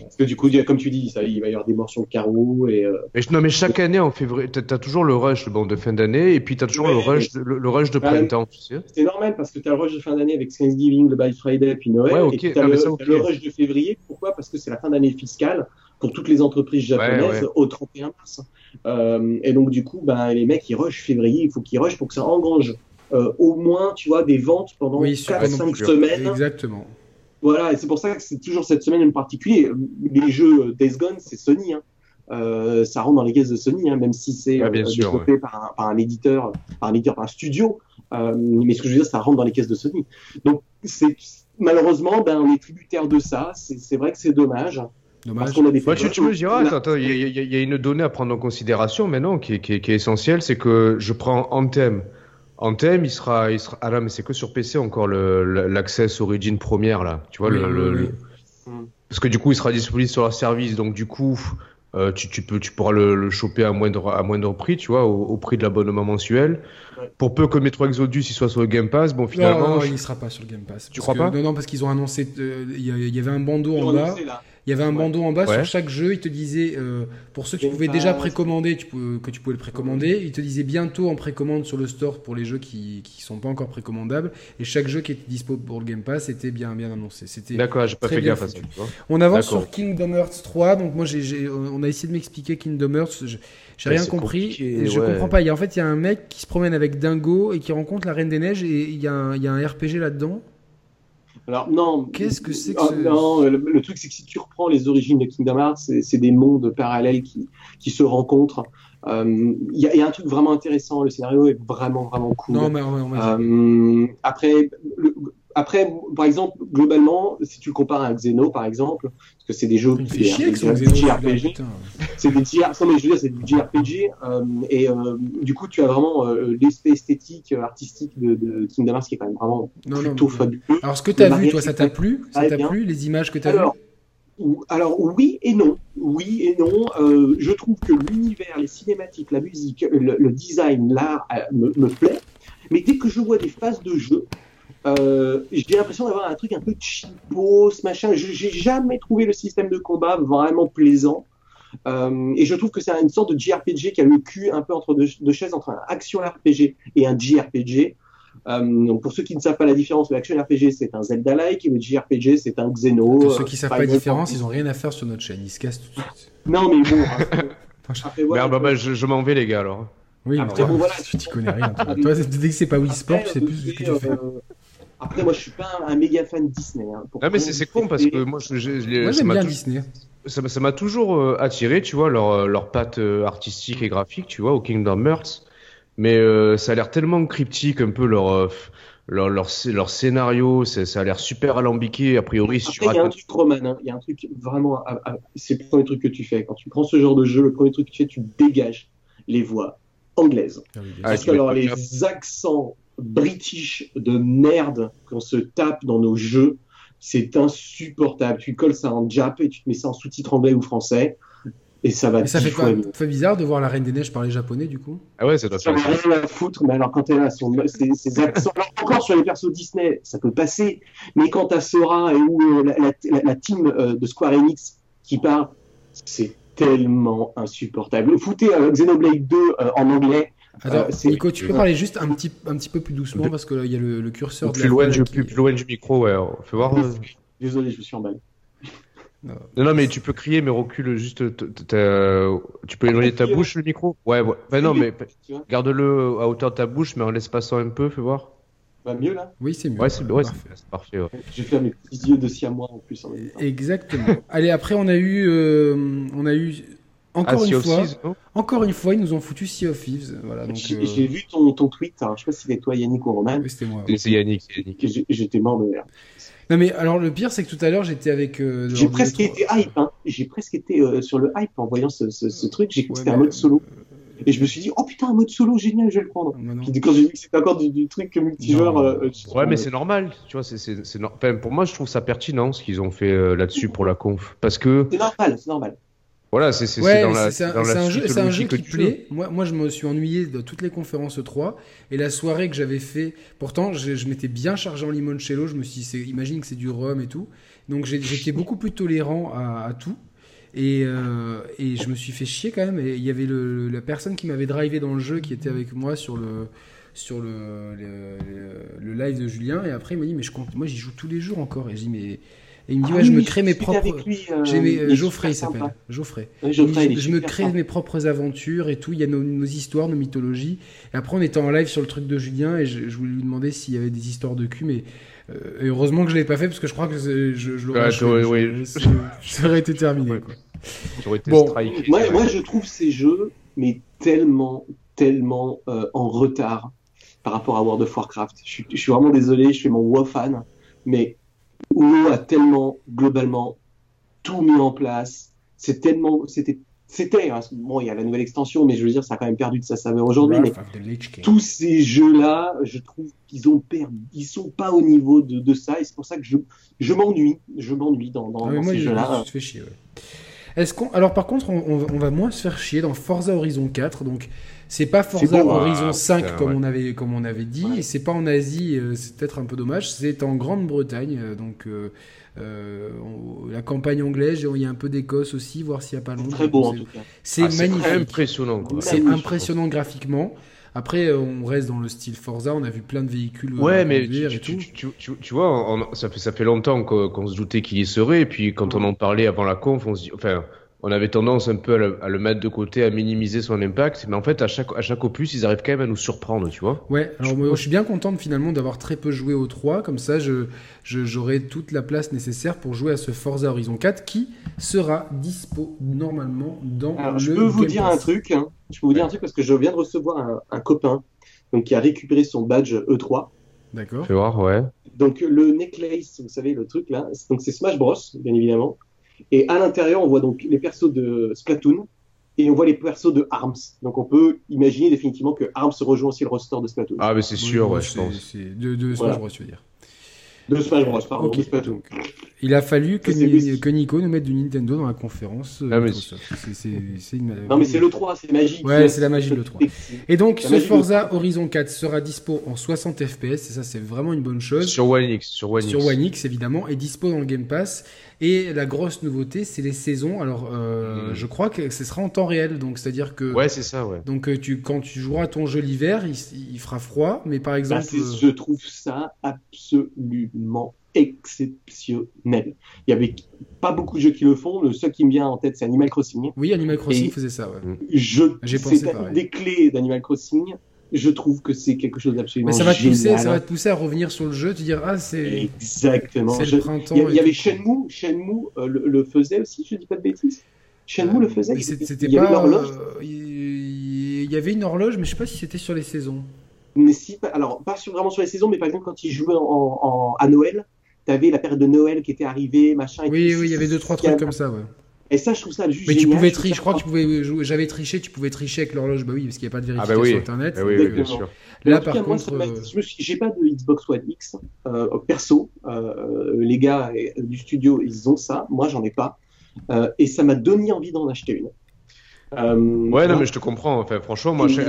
Parce que du coup, comme tu dis, ça, il va y avoir des morts sur le carreau. Et, euh, mais, non, mais chaque année, en février, tu as toujours le rush bon, de fin d'année et puis tu as toujours le, rush, le, rush de printemps. C'est normal parce que tu as le rush de fin d'année avec Thanksgiving, le Black Friday, puis Noël. et tu as, le, rush de février. Pourquoi? Parce que c'est la fin d'année fiscale pour toutes les entreprises japonaises au 31 mars. Euh, et donc, du coup, ben, les mecs, ils rushent février. Il faut qu'ils rushent pour que ça engrange euh, au moins, tu vois, des ventes pendant 4-5 semaines. Exactement. Voilà, et c'est pour ça que c'est toujours cette semaine en particulier. Les jeux Days Gone, c'est Sony. Hein. Euh, ça rentre dans les caisses de Sony, hein, même si c'est euh, développé par, un, éditeur, par un éditeur, par un studio. Euh, mais ce que je veux dire, ça rentre dans les caisses de Sony. Donc, c'est malheureusement, ben, on est tributaire de ça. C'est vrai que c'est dommage. Dommage. Parce a des tu, tu, me diras, attends, il y, a une donnée à prendre en considération maintenant qui, qui, qui est essentielle, c'est que je prends Anthem, Anthem, il sera, il sera. Ah là, mais c'est que sur PC encore l'access Origin première là. Tu vois le, Parce que du coup, il sera disponible sur leur service, donc du coup, euh, tu, tu, peux, tu pourras le, le, choper à moindre, à moindre prix, tu vois, au, prix de l'abonnement mensuel. Pour peu que Metro Exodus il soit sur le Game Pass, bon finalement. Non, il ne sera pas sur le Game Pass. Tu crois pas? Non, non, parce qu'ils ont annoncé. Euh, il y, avait un bandeau en bas. Il y avait un bandeau en bas sur chaque jeu. Il te disait, euh, pour ceux qui pouvaient déjà précommander, tu peux, que tu pouvais le précommander, il te disait bientôt en précommande sur le store pour les jeux qui ne sont pas encore précommandables. Et chaque jeu qui était dispo pour le Game Pass était bien, bien annoncé. C'était D'accord, j'ai pas fait gaffe à ça. On avance sur Kingdom Hearts 3. Donc moi, j'ai, on a essayé de m'expliquer Kingdom Hearts. J'ai rien compris. je comprends pas. Il y a, en fait, il y a un mec qui se promène avec Dingo et qui rencontre la Reine des Neiges et il y a il y a un RPG là-dedans. Alors non. Qu'est-ce que c'est que ah, Non, le, truc c'est que si tu reprends les origines de Kingdom Hearts, c'est des mondes parallèles qui, qui se rencontrent. Euh, il y, a un truc vraiment intéressant. Le scénario est vraiment vraiment cool. Non mais, euh, après, après, par exemple, globalement, si tu le compares à Xeno, par exemple, parce que c'est des jeux, c'est des, JRPG, c'est des c'est du JRPG, euh, et euh, du coup, tu as vraiment euh, l'aspect esthétique, artistique de, de, Kingdom Hearts qui est quand même vraiment plutôt fabuleux. Alors, ce que tu as vu, toi, ça t'a plu? Ça t'a plu, les images que tu as vues? Alors oui et non, oui et non. Euh, je trouve que l'univers, les cinématiques, la musique, le, design, l'art me, me, plaît. Mais dès que je vois des phases de jeu, euh, j'ai l'impression d'avoir un truc un peu cheapo, ce machin. J'ai jamais trouvé le système de combat vraiment plaisant. Euh, et je trouve que c'est une sorte de JRPG qui a le cul un peu entre deux, chaises, entre un action RPG et un JRPG. Euh, donc pour ceux qui ne savent pas la différence, le action RPG c'est un Zelda-like et le JRPG c'est un Xeno. Pour ceux qui ne savent pas la différence, ils n'ont rien à faire sur notre chaîne, ils se cassent tout de suite. Non mais bon. après, voilà, bah, bah, je, je m'en vais les gars alors. Oui, après, bon, voilà. tu t'y connais rien. Toi, toi dès que c'est pas Wii Sport, tu sais plus ce que tu fais. Après, moi, je suis pas un, méga fan Disney. Hein, ah, mais c'est con parce que moi, j'aime bien Disney. Ça m'a toujours euh, attiré, tu vois, leur, euh, leur patte euh, artistique et graphique, tu vois, au Kingdom Hearts. Mais ça a l'air tellement cryptique, un peu leur, leur, leur, leur scénario, ça a l'air super alambiqué, a priori. Après, il y a un truc, Roman, hein, il y a un truc vraiment, c'est le premier truc que tu fais. Quand tu prends ce genre de jeu, le premier truc que tu fais, tu dégages les voix anglaises. Ah parce que alors, les accents british de merde qu'on se tape dans nos jeux. C'est insupportable. Tu colles ça en jap et tu te mets ça en sous-titre anglais ou français. Et ça va. Et ça fait quoi? Fait bizarre de voir la Reine des Neiges parler japonais du coup? Ah ouais, ça doit faire. rien à foutre, mais alors quand elle a son, ses, accents, encore sur les persos Disney, ça peut passer. Mais quand t'as Sora et ou euh, la, la, team euh, de Square Enix qui parle, c'est tellement insupportable. Foutez euh, Xenoblade 2 en anglais, Attends, euh, Nico, tu peux parler juste un petit, un petit peu plus doucement parce qu'il y a le, le curseur. Plus, loin du, plus, loin du micro, ouais. Fais voir. Désolé, je me suis emballé. Non. non, mais tu peux crier, mais recule juste. Tu peux éloigner ta bouche, le micro? Ouais, ouais. non, mais garde-le à hauteur de ta bouche, mais en l'espaçant un peu, fais voir. Bah, mieux là Oui, c'est mieux. Ouais, c'est ouais, parfait. Ouais. Je vais faire mes petits yeux de siamois en plus. En Exactement. Allez, après, on a eu, euh, on a eu encore une fois, encore une fois, ils nous ont foutu Sea of Thieves. Voilà, J'ai euh, vu ton, ton tweet. Alors, je sais pas si c'était toi, Yannick ou Roman. c'était moi. C'est Yannick. Yannick. J'étais mort de merde. Non mais alors le pire c'est que tout à l'heure j'étais avec. Euh, j'ai presque été hype. Hein. J'ai presque été euh, sur le hype en voyant ce, ce, ce truc. J'ai ouais, c'était un mode solo. Et je me suis dit, oh putain, un mode solo, génial, je vais le prendre. Puis quand j'ai vu que c'était encore du, truc multijoueur. Euh, ouais, mais c'est normal. Tu vois, c'est, enfin, pour moi, je trouve ça pertinent ce qu'ils ont fait euh, là-dessus pour la conf. Parce que. C'est normal, c'est normal. Voilà, c'est, dans la, c'est un, jeu, un jeu qui plaît. Moi, moi, je me suis ennuyé de toutes les conférences 3 et la soirée que j'avais fait. Pourtant, je, je m'étais bien chargé en limoncello. Je me suis dit, imagine que c'est du rhum et tout. Donc, j'étais beaucoup plus tolérant à, à tout. Et, euh, et, je me suis fait chier quand même. Et il y avait le, la personne qui m'avait drivé dans le jeu qui était avec moi sur le sur le, le, live de Julien. Et après, il m'a dit Mais je compte, moi j'y joue tous les jours encore. Et je dis Mais. Et il me dit, ah ouais, je me crée mes propres. Euh, j'ai Geoffrey, il s'appelle. Geoffrey. je, me crée mes propres aventures et tout. Il y a nos, histoires, nos mythologies. Et après, on était en live sur le truc de Julien et je, je voulais lui demander s'il y avait des histoires de cul, mais euh, et heureusement que je l'ai pas fait parce que je crois que je, je l'aurais. Ouais, ça aurait été terminé. Quoi. Été bon. moi, moi, je trouve ces jeux, mais tellement, tellement euh, en retard par rapport à World of Warcraft. Je suis, je suis vraiment désolé, je suis mon WoW fan, mais WoW a tellement, globalement, tout mis en place. C'est tellement, c'était c'était hein, bon il y a la nouvelle extension mais je veux dire ça a quand même perdu de sa saveur aujourd'hui mais tous ces jeux là je trouve qu'ils ont perdu ils sont pas au niveau de, de ça et c'est pour ça que je, je m'ennuie je m'ennuie dans, dans, ah ces jeux là je chier, est-ce qu'on alors par contre on, on, va moins se faire chier dans Forza Horizon 4 donc c'est pas Forza Horizon 5 ah, comme on avait comme on avait dit et c'est pas en Asie euh, c'est peut-être un peu dommage c'est en Grande-Bretagne euh, donc euh, euh, la campagne anglaise, il y a un peu d'Écosse aussi, voir s'il n'y a pas Londres. Très beau en tout cas. C'est ah, magnifique. impressionnant. C'est impressionnant graphiquement. Après, on reste dans le style Forza, on a vu plein de véhicules. Euh, ouais, mais tu, tu, vois, ça, fait, ça fait longtemps qu'on se doutait qu'il y serait, et puis quand on en parlait avant la conf, on se dit, enfin, on avait tendance un peu à le, mettre de côté, à minimiser son impact, mais en fait, à chaque, à chaque opus, ils arrivent quand même à nous surprendre, tu vois. Ouais, alors moi, je suis bien content finalement d'avoir très peu joué au 3, comme ça, je, j'aurai toute la place nécessaire pour jouer à ce Forza Horizon 4 qui sera dispo normalement dans alors, le. Je peux vous dire un truc, hein. je peux vous dire un truc parce que je viens de recevoir un, copain donc, qui a récupéré son badge E3. D'accord. Fais voir, ouais. Donc, le necklace, vous savez, le truc là, donc c'est Smash Bros, bien évidemment. Et à l'intérieur, on voit donc les persos de Splatoon et on voit les persos de ARMS. Donc on peut imaginer définitivement que ARMS rejoint aussi le roster de Splatoon. Ah, mais c'est sûr, ouais, je pense. De, de Smash Bros, tu veux dire. De Smash Bros, pardon, okay. Splatoon. Il a fallu que, que, Nico nous mette du Nintendo dans la conférence. Euh, ah, mais c'est une... Non, mais c'est le 3, c'est magique. Ouais, c'est la magie de le 3. Et donc, ce Forza Horizon 4 sera dispo en 60 FPS, et ça, c'est vraiment une bonne chose. Sur One X, sur One X. Sur One X, évidemment, et dispo dans le Game Pass. Et la grosse nouveauté, c'est les saisons. Alors, euh, mm. je crois que ce sera en temps réel, donc c'est-à-dire que. Ouais, c'est ça, ouais. Donc, euh, tu, quand tu joueras ton jeu l'hiver, il, fera froid, mais par bah, exemple. je trouve ça absolument exceptionnel. Il y avait pas beaucoup de jeux qui le font. Le seul qui me vient en tête, c'est Animal Crossing. Oui, Animal Crossing faisait ça. Ouais. Je, J'ai pensé des clés d'Animal Crossing. Je trouve que c'est quelque chose d'absolument Mais ça va te pousser, ça va te pousser à revenir sur le jeu, te dire ah c'est exactement. C'est le printemps. Il y, avait Shenmue, Shenmue euh, le, faisait aussi, je dis pas de bêtises. Shenmue le faisait. C'était il y avait une horloge. Euh, il y avait une horloge, mais je sais pas si c'était sur les saisons. Mais si, alors pas sur, vraiment sur les saisons, mais par exemple quand il jouait en, à Noël, tu avais la période de Noël qui était arrivée, machin. oui, oui, il y avait deux, trois trucs comme ça, ouais. Et ça, je trouve ça juste Mais tu pouvais tricher, je crois que tu pouvais jouer, j'avais triché, tu pouvais tricher avec l'horloge, bah oui, parce qu'il n'y a pas de ah, bah vérification sur Internet. Ah oui, bien sûr. Là, par contre. Euh, j'ai pas de Xbox One X, euh, perso. Euh, les gars du studio, ils ont ça. Moi, j'en ai pas. et ça m'a donné envie d'en acheter une. ouais, non, mais je te comprends. Enfin, franchement, moi, je...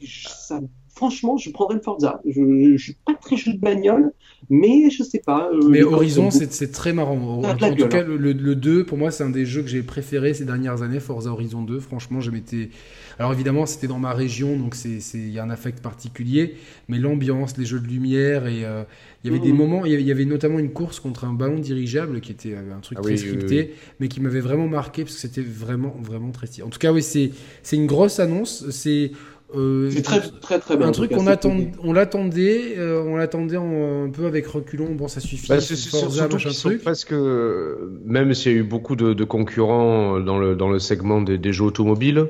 ça franchement, je prendrais le Forza. Je, ne suis pas très jeu de bagnole, mais je sais pas. Euh, mais Horizon, c'est très marrant. En, tout cas, hein. le, 2, pour moi, c'est un des jeux que j'ai préféré ces dernières années, Forza Horizon 2. Franchement, je m'étais. Alors évidemment, c'était dans ma région, donc il y a un affect particulier, mais l'ambiance, les jeux de lumière, et euh, il y avait des mmh. moments, il y avait, notamment une course contre un ballon dirigeable qui était euh, un truc ah très scripté, mais qui m'avait vraiment marqué parce que c'était vraiment, vraiment très stylé. En tout cas, oui, c'est une grosse annonce. C'est euh, c'est très, très, très bien. Un truc qu'on attend, on l'attendait, euh, on l'attendait un peu avec reculons. Bon, ça suffit. Bah, c'est surtout truc. Parce que même s'il y a eu beaucoup de, concurrents dans le dans le segment des, jeux automobiles,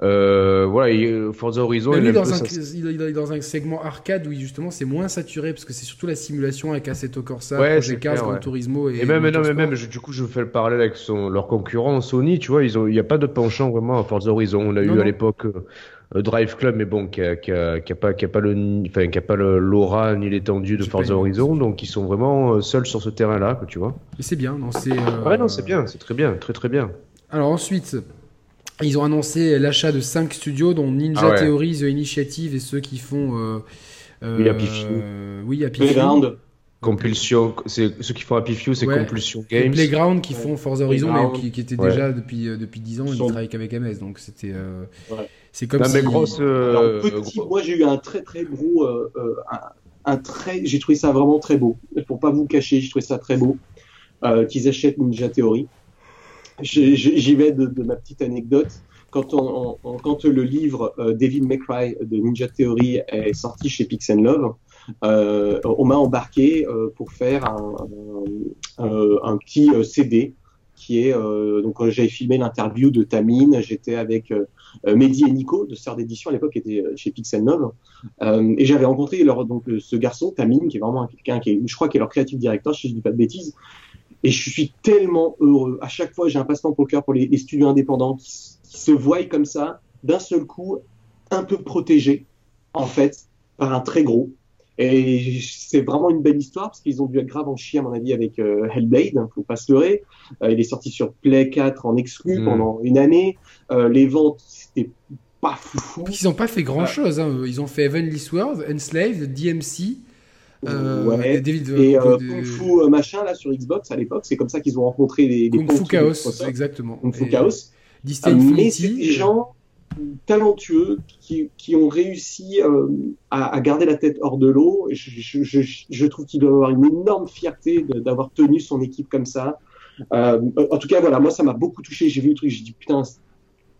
Euh, voilà, Forza Horizon, il, est dans un, il, est dans un segment arcade où justement c'est moins saturé parce que c'est surtout la simulation avec Assetto Corsa, ouais, Project Cars, Gran Turismo et, et même, non, mais même du coup je fais le parallèle avec son, leur concurrent Sony, tu vois, ils ont, il n'y a pas de penchant vraiment à Forza Horizon. On a eu à l'époque euh, Drive Club, mais bon, qui a, qui a, qui a pas, qui a pas le, enfin, qui a pas l'aura ni l'étendue de Forza Horizon, donc ils sont vraiment euh, seuls sur ce terrain-là, tu vois. Et c'est bien, non, c'est. Euh... Ouais, non, c'est bien, c'est très bien, très très bien. Alors ensuite, ils ont annoncé l'achat de 5 studios, dont Ninja ah Theory, The Initiative et ceux qui font. Euh, euh, oui, Happy Oui, Happy Playground. Compulsion, c'est ceux qui font Happy Few, c'est Compulsion Games. Playground qui font Forza Horizon, mais qui, qui était déjà depuis depuis 10 ans, ils sont... travaillent qu'avec MS, donc c'était. Euh, c'est comme non, si. Mais grosse, Alors, petit, moi j'ai eu un très très gros, un, un, très, j'ai trouvé ça vraiment très beau. Pour pas vous cacher, j'ai trouvé ça très beau qu'ils achètent Ninja Theory j'y vais de, de, ma petite anecdote. Quand, on, on, quand le livre euh, May Cry de Ninja Theory est sorti chez Pix Love, euh, on m'a embarqué euh, pour faire un, un, un petit euh, CD qui est donc j'avais filmé l'interview de Tamine, j'étais avec Mehdi et Nico de Sœur d'édition à l'époque qui était chez Pixel Love et j'avais rencontré leur, donc ce garçon Tamine qui est vraiment quelqu'un qui est, je crois qui est leur creative director si je dis pas de bêtises et je suis tellement heureux. À chaque fois, j'ai un passe-temps pour le cœur pour les, studios indépendants qui, se voient comme ça, d'un seul coup, un peu protégés, en fait, par un très gros. Et c'est vraiment une belle histoire parce qu'ils ont dû être grave en chien, à mon avis, avec euh, Hellblade, hein, faut pas se leurrer. Euh, il est sorti sur Play 4 en exclu hmm. pendant une année. Euh, les ventes, c'était pas fou. Ils ont pas fait grand chose. Hein. Ils ont fait Heavenly Sword, Enslaved, DMC. Euh, ouais. et euh, Kung Fu euh, machin là sur Xbox à l'époque, c'est comme ça qu'ils ont rencontré les, les Kung Fu Chaos, exactement. Kung Fu Chaos. mais c'est des gens talentueux qui, qui ont réussi à, à, garder la tête hors de l'eau. Je, je, je, je, trouve qu'il doit avoir une énorme fierté d'avoir tenu son équipe comme ça. Euh, en tout cas, voilà, moi ça m'a beaucoup touché. J'ai vu le truc, j'ai dit putain,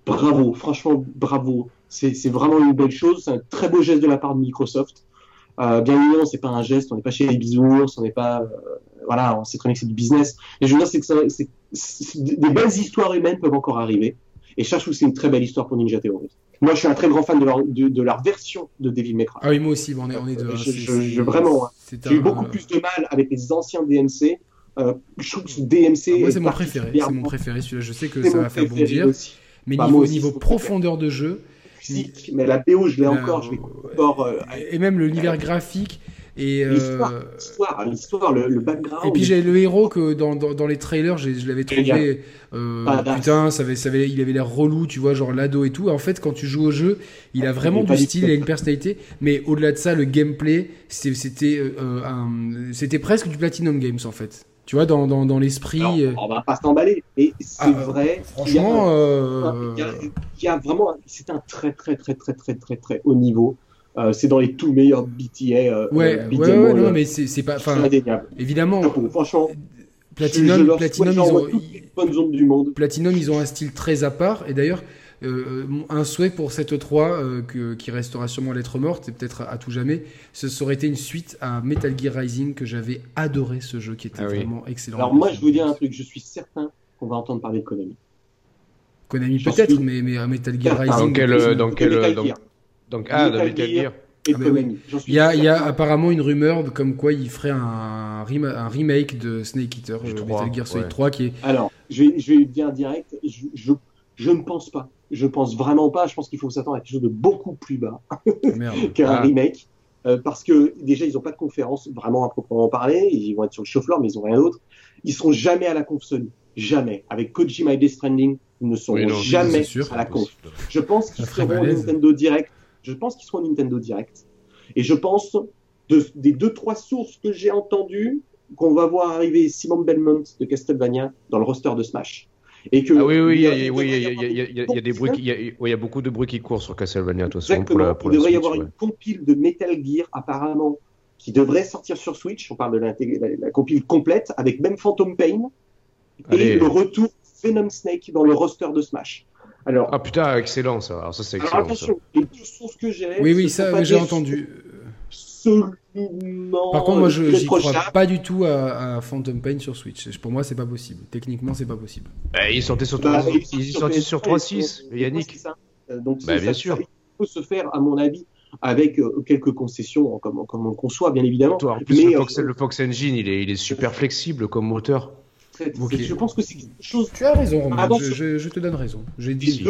bravo, franchement bravo. C'est vraiment une belle chose. C'est un très beau geste de la part de Microsoft. Euh, bien évidemment, c'est pas un geste, on n'est pas chez les bisounours, on n'est pas, euh, voilà, on sait très bien que c'est du business. Et je veux dire, c'est que ça, des belles histoires humaines peuvent encore arriver. Et je trouve c'est une très belle histoire pour Ninja Theory. Moi, je suis un très grand fan de leur, de, leur version de Devil May Cry. Ah oui, moi aussi, on est, on est deux. Je, je, vraiment, hein. j'ai eu beaucoup plus de mal avec les anciens DMC. Euh, je trouve que ce DMC. Ah, moi, c'est mon préféré. C'est mon préféré. Celui-là, je sais que ça va faire bondir. Mais bah, niveau, niveau profondeur de jeu, mais la BO, je l'ai encore, je l'ai encore. Euh, et même l'univers graphique. Et euh, l'histoire, l'histoire, le, background. Et puis j'ai le héros que dans, dans, dans les trailers, je l'avais trouvé. Euh, putain, ça avait, ça avait, il avait l'air relou, tu vois, genre l'ado et tout. Et en fait, quand tu joues au jeu, il a vraiment du style, il a une personnalité. Mais au-delà de ça, le gameplay, c'était, euh, c'était presque du Platinum Games en fait. Tu vois, dans, dans, dans l'esprit. Euh, on va pas s'emballer. Et c'est ah, vrai. Franchement. Il y, a, vraiment. C'est un très, très, très, très, très, très, très haut niveau. Euh, c'est dans les tout meilleurs BTA. Euh, ouais, euh, ouais, ouais, non, mais c'est pas. Évidemment. franchement. Platinum, Platinum, ils ont. Bonnes ondes du monde. Platinum, ils ont un style très à part. Et d'ailleurs, euh, un souhait pour cette 3 euh, que, qui restera sûrement lettre morte et peut-être à, tout jamais, ce serait été une suite à Metal Gear Rising que j'avais adoré ce jeu qui était ah vraiment excellent. Alors moi je vous dis un truc, je suis certain qu'on va entendre parler de Konami. Konami peut-être, mais, mais Metal Gear Rising. Dans quel, dans quel, donc, ah, Metal Gear. Ah, il, y a, il y a apparemment une rumeur comme quoi il ferait un, un remake de Snake Eater, euh, Metal Gear Solid 3 qui est. Alors, je vais, je vais dire direct, je, je, je ne pense pas. Je pense vraiment pas. Je pense qu'il faut s'attendre à quelque chose de beaucoup plus bas qu'un ah. remake. Euh, parce que déjà, ils n'ont pas de conférence vraiment à proprement parler. Ils vont être sur le show floor, mais ils n'ont rien d'autre. Ils seront jamais à la conf Sony. Jamais. Avec Kojima et Death Stranding, ils ne seront jamais à la conf. Je pense qu'ils seront au Nintendo Direct. Je pense qu'ils seront au Nintendo Direct. Et je pense, de, des deux, trois sources que j'ai entendues, qu'on va voir arriver Simon Belmont de Castlevania dans le roster de Smash. Et que, ah oui, oui, il y, a des bruits, il y, a beaucoup de bruits qui courent sur Castlevania, de toute façon, pour la, pour il devrait y avoir une compile de Metal Gear, apparemment, qui devrait sortir sur Switch. On parle de la, la, compile complète, avec même Phantom Pain, et le retour Venom Snake dans le roster de Smash. Alors, ah putain, excellent ça. Alors ça c'est excellent. Alors, attention, ça. les deux sources que j'ai. Oui, oui, ça j'ai entendu. Par contre, moi, je n'y crois pas du tout à, Phantom Pain sur Switch. Pour moi, c'est pas possible. Techniquement, c'est pas possible. Ils sortaient sur, bah, ils, ils, sortaient sur 3.6, Yannick. Donc, bah, bien sûr. ça peut se faire, à mon avis, avec quelques concessions, comme, comme, on conçoit, bien évidemment. mais, le, Fox, le, Fox, Engine, il est, il est super flexible comme moteur. Je pense que c'est quelque chose. Tu as raison, Romain. je, je, te donne raison. J'ai dit.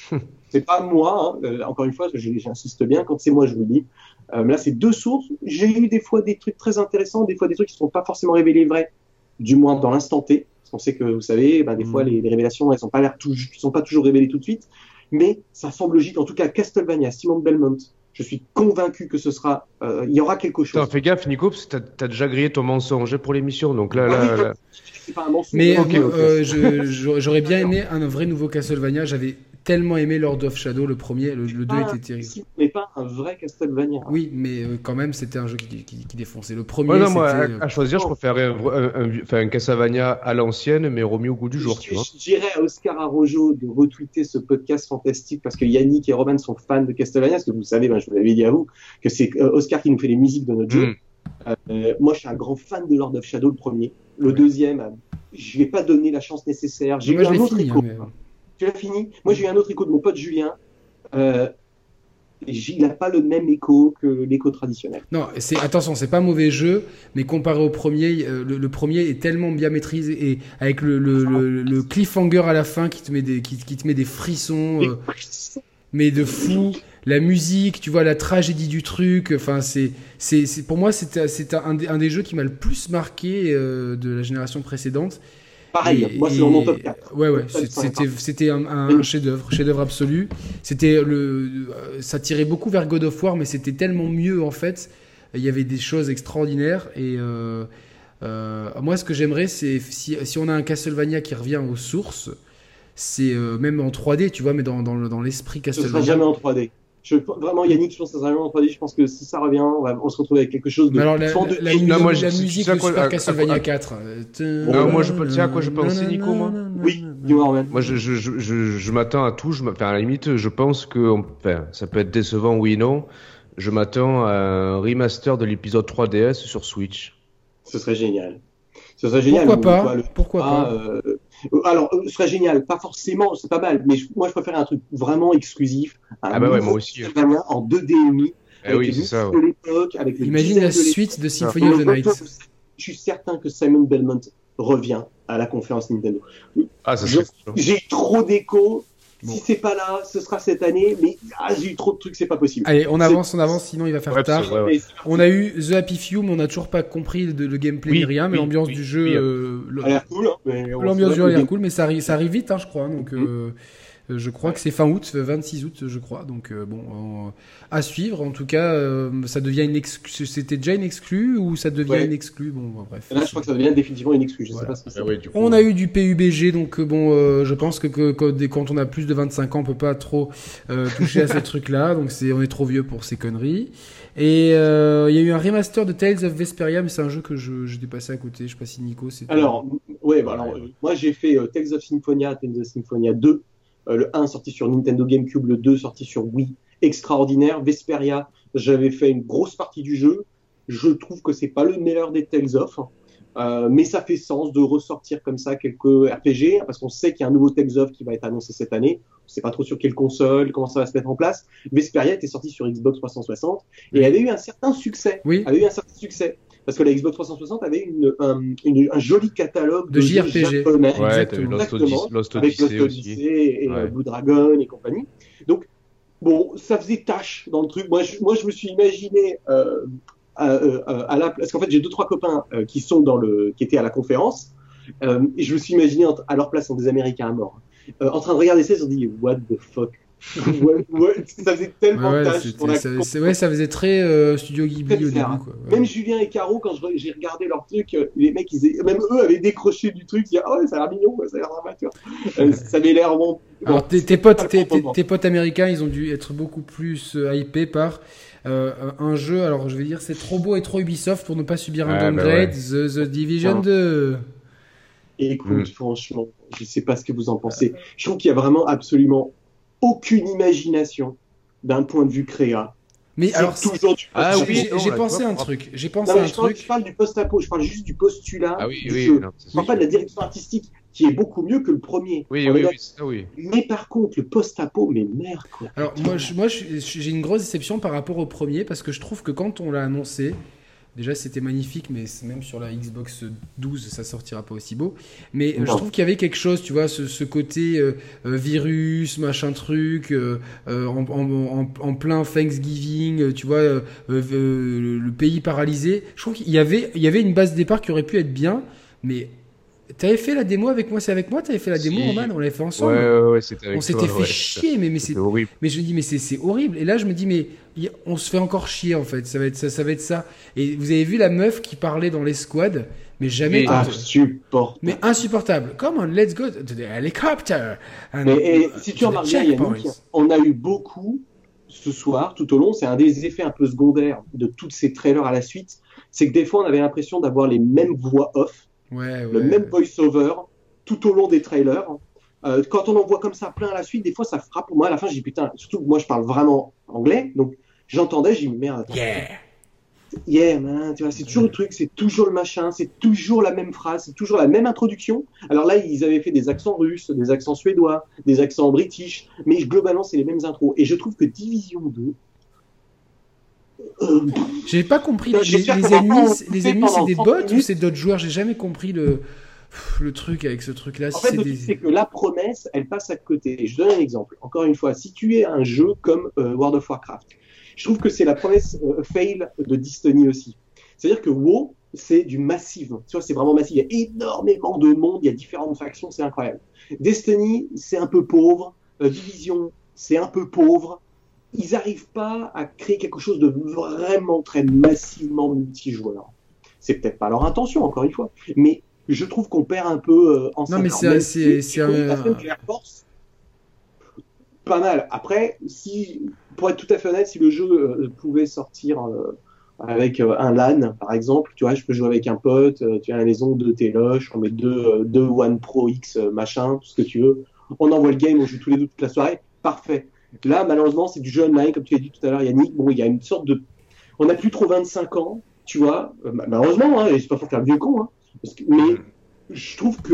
c'est pas moi. Hein. encore une fois, j'insiste bien. Quand c'est moi, je vous le dis. Euh, là, c'est deux sources. J'ai eu des fois des trucs très intéressants, des fois des trucs qui ne sont pas forcément révélés vrais, du moins dans l'instant T. Parce qu'on sait que, vous savez, ben, des fois, mm. les, révélations, elles sont pas sont pas toujours révélées tout de suite. Mais ça semble logique. En tout cas, Castlevania, Simon Belmont, je suis convaincu que ce sera, euh, il y aura quelque chose. fais gaffe, Nico, parce que tu as, déjà grillé ton mensonge pour l'émission, donc là, là, là... Pas un mensonge. Mais euh, j'aurais bien aimé un vrai nouveau Castlevania. J'avais tellement aimé Lord of Shadow, le premier, le, 2 était terrible. Mais pas un vrai Castlevania. Oui, mais euh, quand même, c'était un jeu qui, qui, défonçait. Le premier, non, moi, à, choisir, je préférerais un, un, Castlevania à l'ancienne, mais remis au goût du jour, tu vois. Je dirais à Oscar Arrojo de retweeter ce podcast fantastique parce que Yannick et Roman sont fans de Castlevania, parce que vous savez, ben, je vous l'avais dit à vous, que c'est euh, Oscar qui nous fait les musiques de notre jeu. Euh, moi, je suis un grand fan de Lord of Shadow, le premier. Le deuxième, je vais pas donné la chance nécessaire. J'ai eu un autre fini, hein, tu l'as fini Moi, j'ai eu un autre écho de mon pote Julien. Euh, il n'a pas le même écho que l'écho traditionnel. Non, c'est attention, c'est pas mauvais jeu, mais comparé au premier, euh, le, premier est tellement bien maîtrisé et avec le, cliffhanger à la fin qui te met des, frissons, euh, mais de fou. La musique, tu vois, la tragédie du truc. Enfin, c'est, c'est, pour moi, un, un, des jeux qui m'a le plus marqué de la génération précédente. Pareil, moi c'est dans mon top 4. Ouais, ouais, c'était un, chef-d'œuvre, chef-d'œuvre absolu. C'était le, ça tirait beaucoup vers God of War, mais c'était tellement mieux en fait. Il y avait des choses extraordinaires et euh, euh, moi ce que j'aimerais c'est si, si, on a un Castlevania qui revient aux sources, c'est euh, même en 3D, tu vois, mais dans, dans, dans l'esprit Castlevania. Ce sera jamais en 3D. Je, vraiment, Yannick, je pense que ça sera vraiment en 3D. Je pense que si ça revient, on, va, on se retrouve avec quelque chose de. alors, la, la, la, non, moi, la musique de Super Castlevania 4. Non, moi, je peux le dire à quoi je pensais, Nico, moi Oui, dis-moi, Moi, je, je, je, je m'attends à tout. Je enfin, à la limite, je pense que enfin, ça peut être décevant, oui, non. Je m'attends à un remaster de l'épisode 3DS sur Switch. Ce serait génial. Ce serait génial. Pourquoi pas Pourquoi pas euh, euh, alors, ce serait génial, pas forcément, c'est pas mal, mais moi je préfère un truc vraiment exclusif. Ah bah ouais, moi aussi. En 2D eh oui, c'est ça. Avec Imagine la suite de Symphony of the Night. Je suis certain que Simon Belmont revient à la conférence Nintendo. Ah, J'ai trop d'écho si c'est pas là, ce sera cette année, mais ah, j'ai eu trop de trucs, c'est pas possible. Allez, on avance, on avance, sinon il va faire tard. On a eu The Happy Few, mais on n'a toujours pas compris le gameplay ni rien, mais l'ambiance du jeu. Euh, cool, hein, l'ambiance du jeu a l'air cool, mais ça arrive, ça arrive vite, hein, je crois. Donc, mm. euh, euh, je crois que c'est fin août, 26 août, je crois. Donc euh, bon, à suivre. En tout cas, euh, ça devient une exclue. C'était déjà une exclue ou ça devient une exclue? Bon, bref. Là, je crois que ça devient définitivement une exclue. Je sais pas ce que ah on a eu du PUBG, donc bon, je pense que, quand on a plus de 25 ans, on peut pas trop toucher à ces trucs-là. Donc c'est, on est trop vieux pour ces conneries. Et il y a eu un remaster de Tales of Vesperia, mais c'est un jeu que je, j'ai passé à côté. Je sais pas si Nico. Alors, ouais, bah, alors, moi j'ai fait Tales of Symphonia, Tales of Symphonia 2 euh, le 1 sorti sur Nintendo GameCube, le 2 sorti sur Wii, extraordinaire. Vesperia, j'avais fait une grosse partie du jeu. Je trouve que c'est pas le meilleur des Tales of, euh, mais ça fait sens de ressortir comme ça quelques RPG, parce qu'on sait qu'il y a un nouveau Tales of qui va être annoncé cette année. On sait pas trop sur quelle console, comment ça va se mettre en place. Vesperia était sorti sur Xbox 360 et avait eu un certain succès. Oui. Avait eu un certain succet parce que la Xbox 360 avait une, un, un joli catalogue de, JRPG japonais, ouais, Lost Odyssey, Lost Odyssey, avec Lost Odyssey et ouais. Blue Dragon et compagnie. Donc bon, ça faisait tâche dans le truc. Moi, je, moi, je me suis imaginé euh, à, euh, à, la parce qu'en fait, j'ai deux trois copains euh, qui sont dans le, qui étaient à la conférence, euh, et je me suis imaginé à leur place en des Américains à mort, euh, en train de regarder ça, ils se sont dit what the fuck? Ouais, ouais, ça faisait tellement ouais, tâche ça, ouais, ça faisait très euh, Studio Ghibli au début. Quoi. Même Julien et Caro, quand j'ai regardé leur truc, euh, les mecs, ils, même eux avaient décroché du truc, ils disaient, oh, ça a l'air mignon, ça a l'air dramatique. Euh, ça avait l'air bon. Alors, tes, tes potes, tes, tes, potes américains, ils ont dû être beaucoup plus hypés par euh, un jeu, alors je vais dire, c'est trop beau et trop Ubisoft pour ne pas subir un downgrade, bah The, The, Division 2. Écoute, mm. franchement, je sais pas ce que vous en pensez. Je trouve qu'il y a vraiment absolument aucune imagination d'un point de vue créa. Mais alors, toujours du ah, oui, j'ai pensé un truc. J'ai pensé un je truc. je parle du post-apo, je parle juste du postulat. Ah oui, oui. Je parle pas de la direction artistique. qui est beaucoup mieux que le premier. Oui, oui, oui, ça, oui. Mais par contre, le post-apo, mais merde, quoi. Alors, moi, moi j'ai une grosse déception par rapport au premier, parce que je trouve que quand on l'a annoncé, Déjà, c'était magnifique, mais même sur la Xbox 12, ça sortira pas aussi beau. Mais je trouve qu'il y avait quelque chose, tu vois, ce, côté euh, euh, virus, machin truc, euh, en, plein Thanksgiving, tu vois, le, pays paralysé. Je trouve qu'il y avait, il y avait une base de départ qui aurait pu être bien, mais T'avais fait la démo avec moi, c'est avec moi, t'avais fait la démo, si. on l'avait fait ensemble. Ouais, ouais, ouais c'était avec On s'était fait chier, mais, mais c'est horrible. Mais je me dis, mais c'est horrible. Et là, je me dis, mais on se fait encore chier en fait. Ça va être ça, ça va être ça. Et vous avez vu la meuf qui parlait dans les squads, mais jamais. insupportable. Mais insupportable. Come on, let's go to the helicopter. mais si tu remarques bien, on a eu beaucoup ce soir, tout au long. C'est un des effets un peu secondaires de toutes ces trailers à la suite. C'est que des fois, on avait l'impression d'avoir les mêmes voix off le même voice-over tout au long des trailers. Euh, quand on en voit comme ça plein à la suite, des fois ça frappe. Moi à la fin, j'ai putain, surtout que moi je parle vraiment anglais, donc j'entendais, j'ai dit merde. Yeah. Yeah, man, tu vois, c'est toujours le truc, c'est toujours le machin, c'est toujours la même phrase, c'est toujours la même introduction. Alors là, ils avaient fait des accents russes, des accents suédois, des accents british, mais globalement, c'est les mêmes intros. Et je trouve que Division 2, j'ai pas compris. Les, ennemis, les ennemis c'est des bots ou c'est d'autres joueurs? J'ai jamais compris le, le truc avec ce truc-là. En fait, c'est que la promesse, elle passe à côté. Je donne un exemple. Encore une fois, si tu es un jeu comme euh, World of Warcraft, je trouve que c'est la promesse euh, fail de Destiny aussi. C'est-à-dire que WoW, c'est du massif. Tu vois, c'est vraiment massif. Il y a énormément de monde, il y a différentes factions, c'est incroyable. Destiny, c'est un peu pauvre. Euh, Division, c'est un peu pauvre ils n'arrivent pas à créer quelque chose de vraiment très massivement multijoueur. C'est peut-être pas leur intention, encore une fois, mais je trouve qu'on perd un peu euh, en Non, mais c'est un. Force, pas mal. Après, si, pour être tout à fait honnête, si le jeu euh, pouvait sortir euh, avec un LAN, par exemple, tu vois, je peux jouer avec un pote, tu as la maison deux téloches, on met deux, deux One Pro X machin, tout ce que tu veux. On envoie le game, on joue tous les deux toute la soirée. Parfait. Là, malheureusement, c'est du jeu online, comme tu as dit tout à l'heure, Yannick. Bon, il y a une sorte de. On n'a plus trop 25 ans, tu vois. Euh, malheureusement, hein, c'est pas pour faire vieux con, hein, mais je trouve que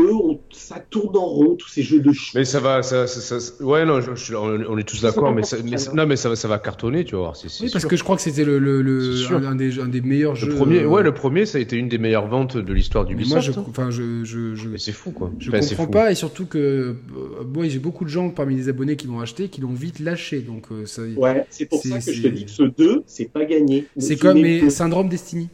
ça tourne en rond tous ces jeux de chou. Mais ça va, ça, ouais, non, on est tous d'accord, mais, non, mais ça, ça va cartonner, tu vois. oui, parce que je crois que c'était le, le, un, des, un, des, meilleurs le jeux. Premier, euh, Ouais, le premier, ça a été une des meilleures ventes de l'histoire du Moi, je, enfin, je, je, c'est fou, quoi. Je comprends pas, et surtout que, euh, moi, j'ai beaucoup de gens parmi les abonnés qui l'ont acheté, qui l'ont vite lâché, donc euh, ça. Ouais, c'est pour ça que je te dis que ce 2, c'est pas gagné. C'est comme mais syndrome Destiny.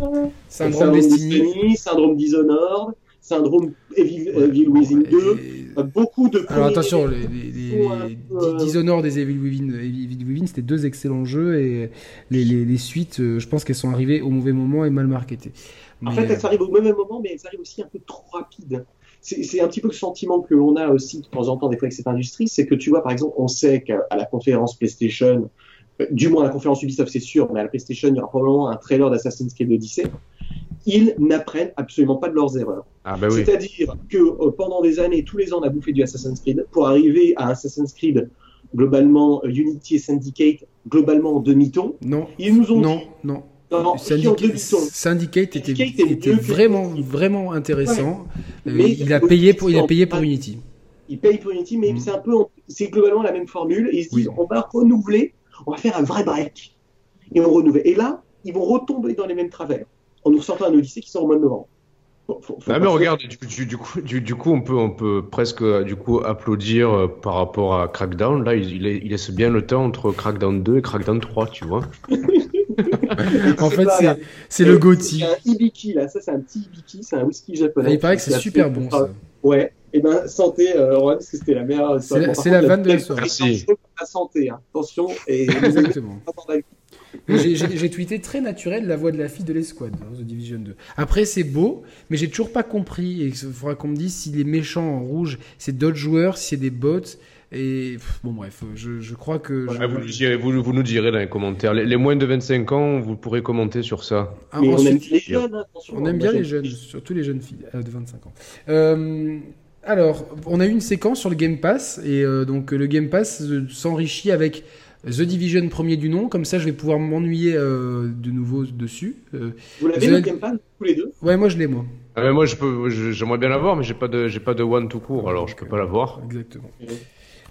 Syndrome Destiny, syndrome Dishonored syndrome Evil, Evil Within 2, beaucoup de. Alors attention, les, les, les Dishonored des Evil Within, Evil Within c'était deux excellents jeux et les, suites, euh, je pense qu'elles sont arrivées au mauvais moment et mal marketées. en fait, elles arrivent au mauvais moment, mais elles arrivent aussi un peu trop rapides. C'est un petit peu le sentiment que l'on a aussi de temps en temps des fois avec cette industrie, c'est que tu vois, par exemple, on sait qu'à la conférence PlayStation, euh, du moins à la conférence Ubisoft c'est sûr, mais à la PlayStation, il y aura probablement un trailer d'Assassin's Creed Odyssey ils n'apprennent absolument pas de leurs erreurs. Ah bah oui. C'est-à-dire que euh, pendant des années, tous les ans, on a bouffé du Assassin's Creed pour arriver à Assassin's Creed globalement euh, Unity et Syndicate globalement en demi-ton. Non. Ils nous ont non, non. Non, Syndicate, Syndicate était, était vraiment, vraiment intéressant. Euh, mais il, a payé pour, il a payé pour Unity. Il paye pour Unity, mais mm. c'est un peu, c'est globalement la même formule. Et ils se disent, on va renouveler, on va faire un vrai break. Et on renouvelle. Et là, ils vont retomber dans les mêmes travers en nous sortant un Odyssey qui sort au mois de novembre. ah mais regarde, du, coup, du, coup, on peut, on peut presque du coup applaudir euh, par rapport à Crackdown. Là, il, il, laisse bien le temps entre Crackdown 2 et Crackdown 3, tu vois. en fait, c'est le Gotti. C'est un Ibiki là, ça c'est un petit Ibiki, c'est un whisky japonais. Ah, il paraît que c'est super bon ça. Ouais. Et eh ben santé, euh, parce que c'était la meilleure. C'est la, vanne de la soirée. Merci. La santé, hein. attention. Et Exactement. J'ai tweeté très naturel la voix de la fille de l'escouade dans The Division 2. Après, c'est beau, mais j'ai toujours pas compris. Et il faudra qu'on me dise si les méchants en rouge, c'est d'autres joueurs, si c'est des bots. Et bon, bref, je, crois que. vous, vous, nous direz dans les commentaires. Les, moins de 25 ans, vous pourrez commenter sur ça. Ah, on aime les jeunes, On aime bien les jeunes, surtout les jeunes filles euh, de 25 ans. Euh, alors, on a eu une séquence sur le Game Pass, et euh, donc le Game Pass s'enrichit avec The Division premier du nom, comme ça je vais pouvoir m'ennuyer euh, de nouveau dessus. Euh, Vous l'avez le Gamepad tous les deux? Ouais, moi je l'ai moi. Ah, moi je peux, j'aimerais bien l'avoir, mais j'ai pas de, j'ai pas de one tout court, alors je peux pas l'avoir. Exactement.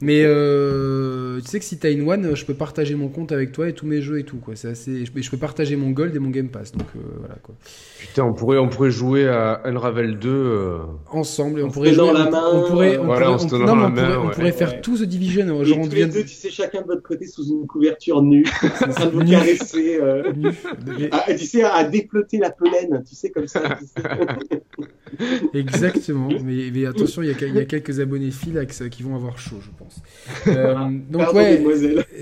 Mais euh, tu sais que si t'as une One, je peux partager mon compte avec toi et tous mes jeux et tout. Quoi. C'est assez... je, peux, partager mon Gold et mon Game Pass. Donc euh, voilà quoi. Putain, on pourrait, on pourrait jouer à Unravel 2 euh... ensemble et on, pourrait jouer. la main. On pourrait, on pourrait, on, pourrait, on pourrait faire tout The Division. Genre, et on devient... deux, tu sais, chacun de votre côté sous une couverture nue, en train de vous caresser. Euh... à, tu sais, à déploter la pollen, tu sais, comme ça. Exactement. Mais, mais attention, il y, y, a quelques abonnés fil qui vont avoir chaud, je pense. Euh, donc ouais,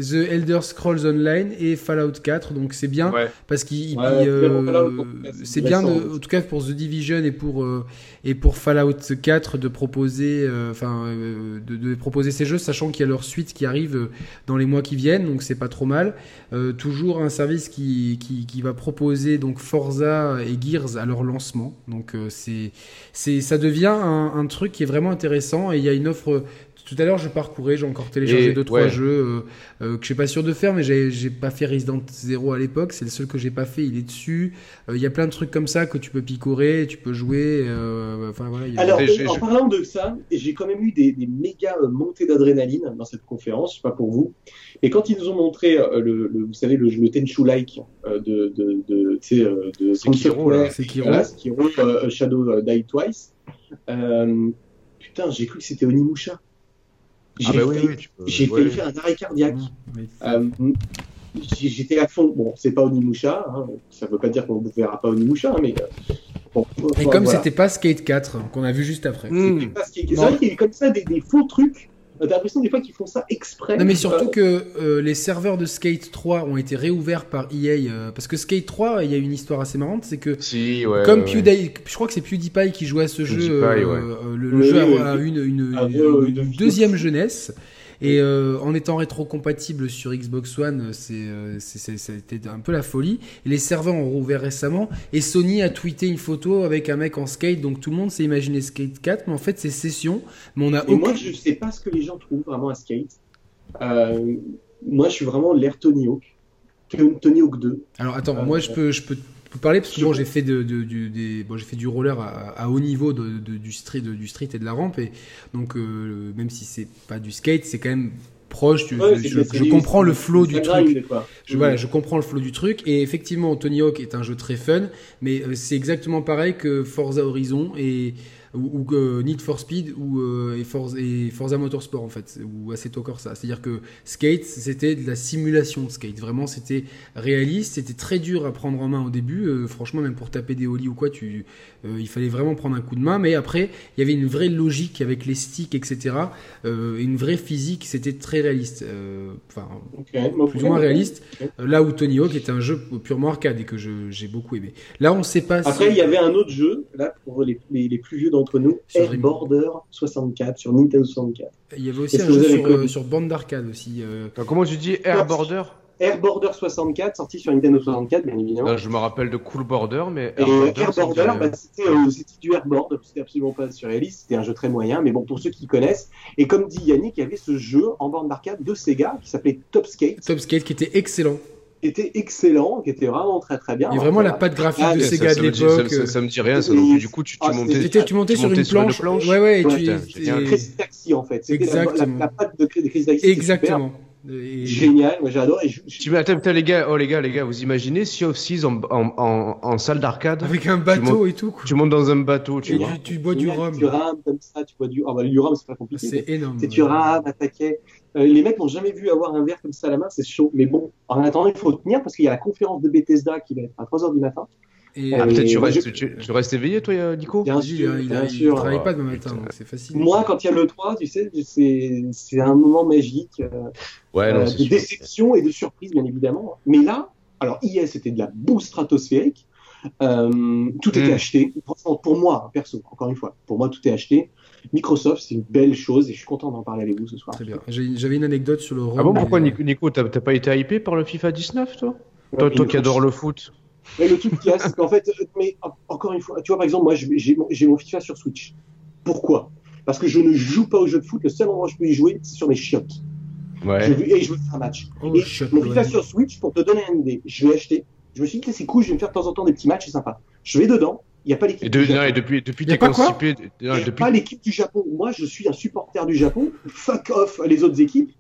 The Elder Scrolls Online et Fallout 4, donc c'est bien parce qu'il euh, c'est bien, de, en tout cas pour The Division et pour euh, et pour Fallout 4 de proposer, enfin de, de, proposer ces jeux, sachant qu'il y a leur suite qui arrive dans les mois qui viennent, donc c'est pas trop mal. toujours un service qui, qui, qui, va proposer donc Forza et Gears à leur lancement, donc c'est c'est ça devient un, un, truc qui est vraiment intéressant et il y a une offre tout à l'heure, je parcourais, j'ai encore téléchargé 2 trois jeux euh, euh, que je suis pas sûr de faire, mais j'ai pas fait Resident Zero à l'époque. C'est le seul que j'ai pas fait. Il est dessus. Euh, il y a plein de trucs comme ça que tu peux picorer, tu peux jouer. enfin voilà. Alors, en parlant de ça, j'ai quand même eu des, des méga montées d'adrénaline dans cette conférence. Je sais pas pour vous, mais quand ils nous ont montré le, le vous savez, le, le Tenchu Like de de de, de, de Sekiro, là. Sekiro. Shadow Die Twice. putain, j'ai cru que c'était Onimusha. Ah bah oui, J'ai failli faire un arrêt cardiaque. Euh, j'étais à fond. Bon, c'est pas Onimusha, hein. ça veut pas dire qu'on ne verra pas Onimusha, mais. Euh, bon, Et comme c'était pas Skate 4 qu'on a vu juste après. C'est vrai qu'il y a comme ça des, des faux trucs T'as l'impression des fois qu'ils font ça exprès. Non, mais surtout que euh, les serveurs de Skate 3 ont été réouverts par EA. Euh, parce que Skate 3, il y a une histoire assez marrante, c'est que si, ouais, comme PewDiePie, je crois que c'est PewDiePie qui jouait à ce jeu, euh, le, jeu a, une, une, ah, une deuxième jeunesse. Et euh, en étant rétro-compatible sur Xbox One, euh, c'était un peu la folie. Les serveurs ont rouvert récemment. Et Sony a tweeté une photo avec un mec en skate. Donc tout le monde s'est imaginé Skate 4. Mais en fait, c'est Session. Mais on a Moi, je sais pas ce que les gens trouvent vraiment à Skate. Euh, moi, je suis vraiment l'air Tony Hawk. Tony Hawk 2. Alors attends, moi je peux, je peux parler parce que bon, j'ai fait de, du, des, bon, j'ai fait du roller à, haut niveau de, du street, du street et de la rampe et donc euh, même si c'est pas du skate, c'est quand même proche. je, comprends le flow du truc. Je, voilà, je comprends le flow du truc et effectivement, Tony Hawk est un jeu très fun, mais euh, c'est exactement pareil que Forza Horizon et ou, ou Need for Speed ou euh, et, Forza, et, Forza, Motorsport en fait ou Assetto Corsa c'est à dire que skate c'était de la simulation de skate. Vraiment c'était réaliste c'était très dur à prendre en main au début. Euh, franchement même pour taper des ollies ou quoi tu euh, il fallait vraiment prendre un coup de main. Mais après il y avait une vraie logique avec les sticks etc une vraie physique c'était très réaliste. Enfin plus ou moins réaliste. Là où Tony Hawk était un jeu purement arcade et que j'ai beaucoup aimé. Là on sait pas après il y avait un autre jeu là pour les, les, les plus vieux entre nous, Air Border 64 sur Nintendo 64. Il y avait aussi un jeu sur, euh, sur, bande d'arcade aussi. Euh... comment tu dis Air Border? Air Border 64, sorti sur Nintendo 64, bien évidemment. je me rappelle de Cool Border, mais Air Border, Air Border bah, euh, c'était du Airboard, c'était absolument pas surréaliste, c'était un jeu très moyen, mais bon, pour ceux qui connaissent. Et comme dit Yannick, il y avait ce jeu en bande d'arcade de Sega qui s'appelait Top Skate. Top Skate qui était excellent était excellent, qui était vraiment très très bien. Et vraiment la patte graphique de Sega de l'époque. Ça, ça, me dit rien, ça. Donc, du coup, tu, tu ah, montais, tu montais sur une planche. Ouais, ouais, et tu. Crazy Taxi en fait. Exactement. La, la, patte de Crazy Taxi. Exactement. Et... Génial, moi j'adore. Je... Tu attends, attends, les gars, oh les gars, les gars, vous imaginez Sea of Seas en, en, en, en salle d'arcade avec un bateau et tout. Quoi. Tu montes dans un bateau, tu, vois. Tu, tu, bois du rhum. Tu rames comme ça, tu bois du. Ah bah du rhum c'est pas compliqué. C'est énorme. C'est tu rames, attaquais. Euh, les mecs n'ont jamais vu avoir un verre comme ça à la main, c'est chaud. Mais bon, en attendant, il faut tenir parce qu'il y a la conférence de Bethesda qui va être à 3h du matin. Et ah, peut-être tu, restes, tu, restes éveillé, toi, Nico Bien sûr, il, il, il travaille pas demain matin, donc c'est facile. Moi, quand il y a le 3, tu sais, c'est un moment magique euh, ouais, non, euh, de déception et de surprise, bien évidemment. Mais là, alors hier, c'était de la boue stratosphérique. Euh, tout était mm. acheté. Pour moi, perso, encore une fois, pour moi, tout est acheté. Microsoft, c'est une belle chose et je suis content d'en parler avec vous ce soir. Très bien. J'avais une anecdote sur le. Ah bon, pourquoi, Nico, t'as pas été hypé par le FIFA 19, toi? Toi, toi qui adore le foot mais le truc qu'il y a, c'est qu'en fait, mais encore une fois, tu vois, par exemple, moi, j'ai mon FIFA sur Switch. Pourquoi? Parce que je ne joue pas au jeu de foot. Le seul endroit où je peux y jouer, c'est sur mes chiottes. Ouais. Je, et je veux faire un match. Oh, et mon FIFA sur Switch, pour te donner une idée, je l'ai acheté. Je me suis dit, c'est cool, je vais me faire de temps en temps des petits matchs, c'est sympa. Je vais dedans, il n'y a pas l'équipe. du Japon. et depuis, depuis t'es constipé. Il n'y a pas l'équipe du Japon. Moi, je suis un supporter du Japon. Fuck off les autres équipes.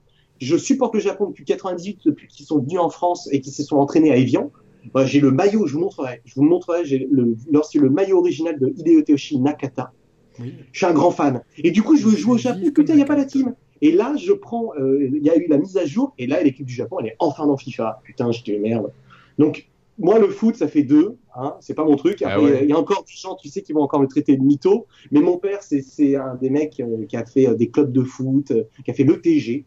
Je supporte le Japon depuis 98, depuis qu'ils sont venus en France et qu'ils se sont entraînés à Evian. Bah, j'ai le maillot, je vous montrerai. Je vous montrerai, j'ai le, lorsque le maillot original de Hideo Toshi Nakata. Je suis un grand fan. Et du coup, je veux jouer au Japon. Putain, il n'y a pas la team. Et là, je prends, euh, il y a eu la mise à jour. Et là, l'équipe du Japon, elle est enfin dans FIFA. Putain, je te merde. Donc, moi, le foot, ça fait deux. Hein, c'est pas mon truc. Ah il y a encore du gens, tu sais, qui vont encore me traiter de mytho. Mais mon père, c'est un des mecs euh, qui a fait euh, des clubs de foot, qui a fait l'ETG.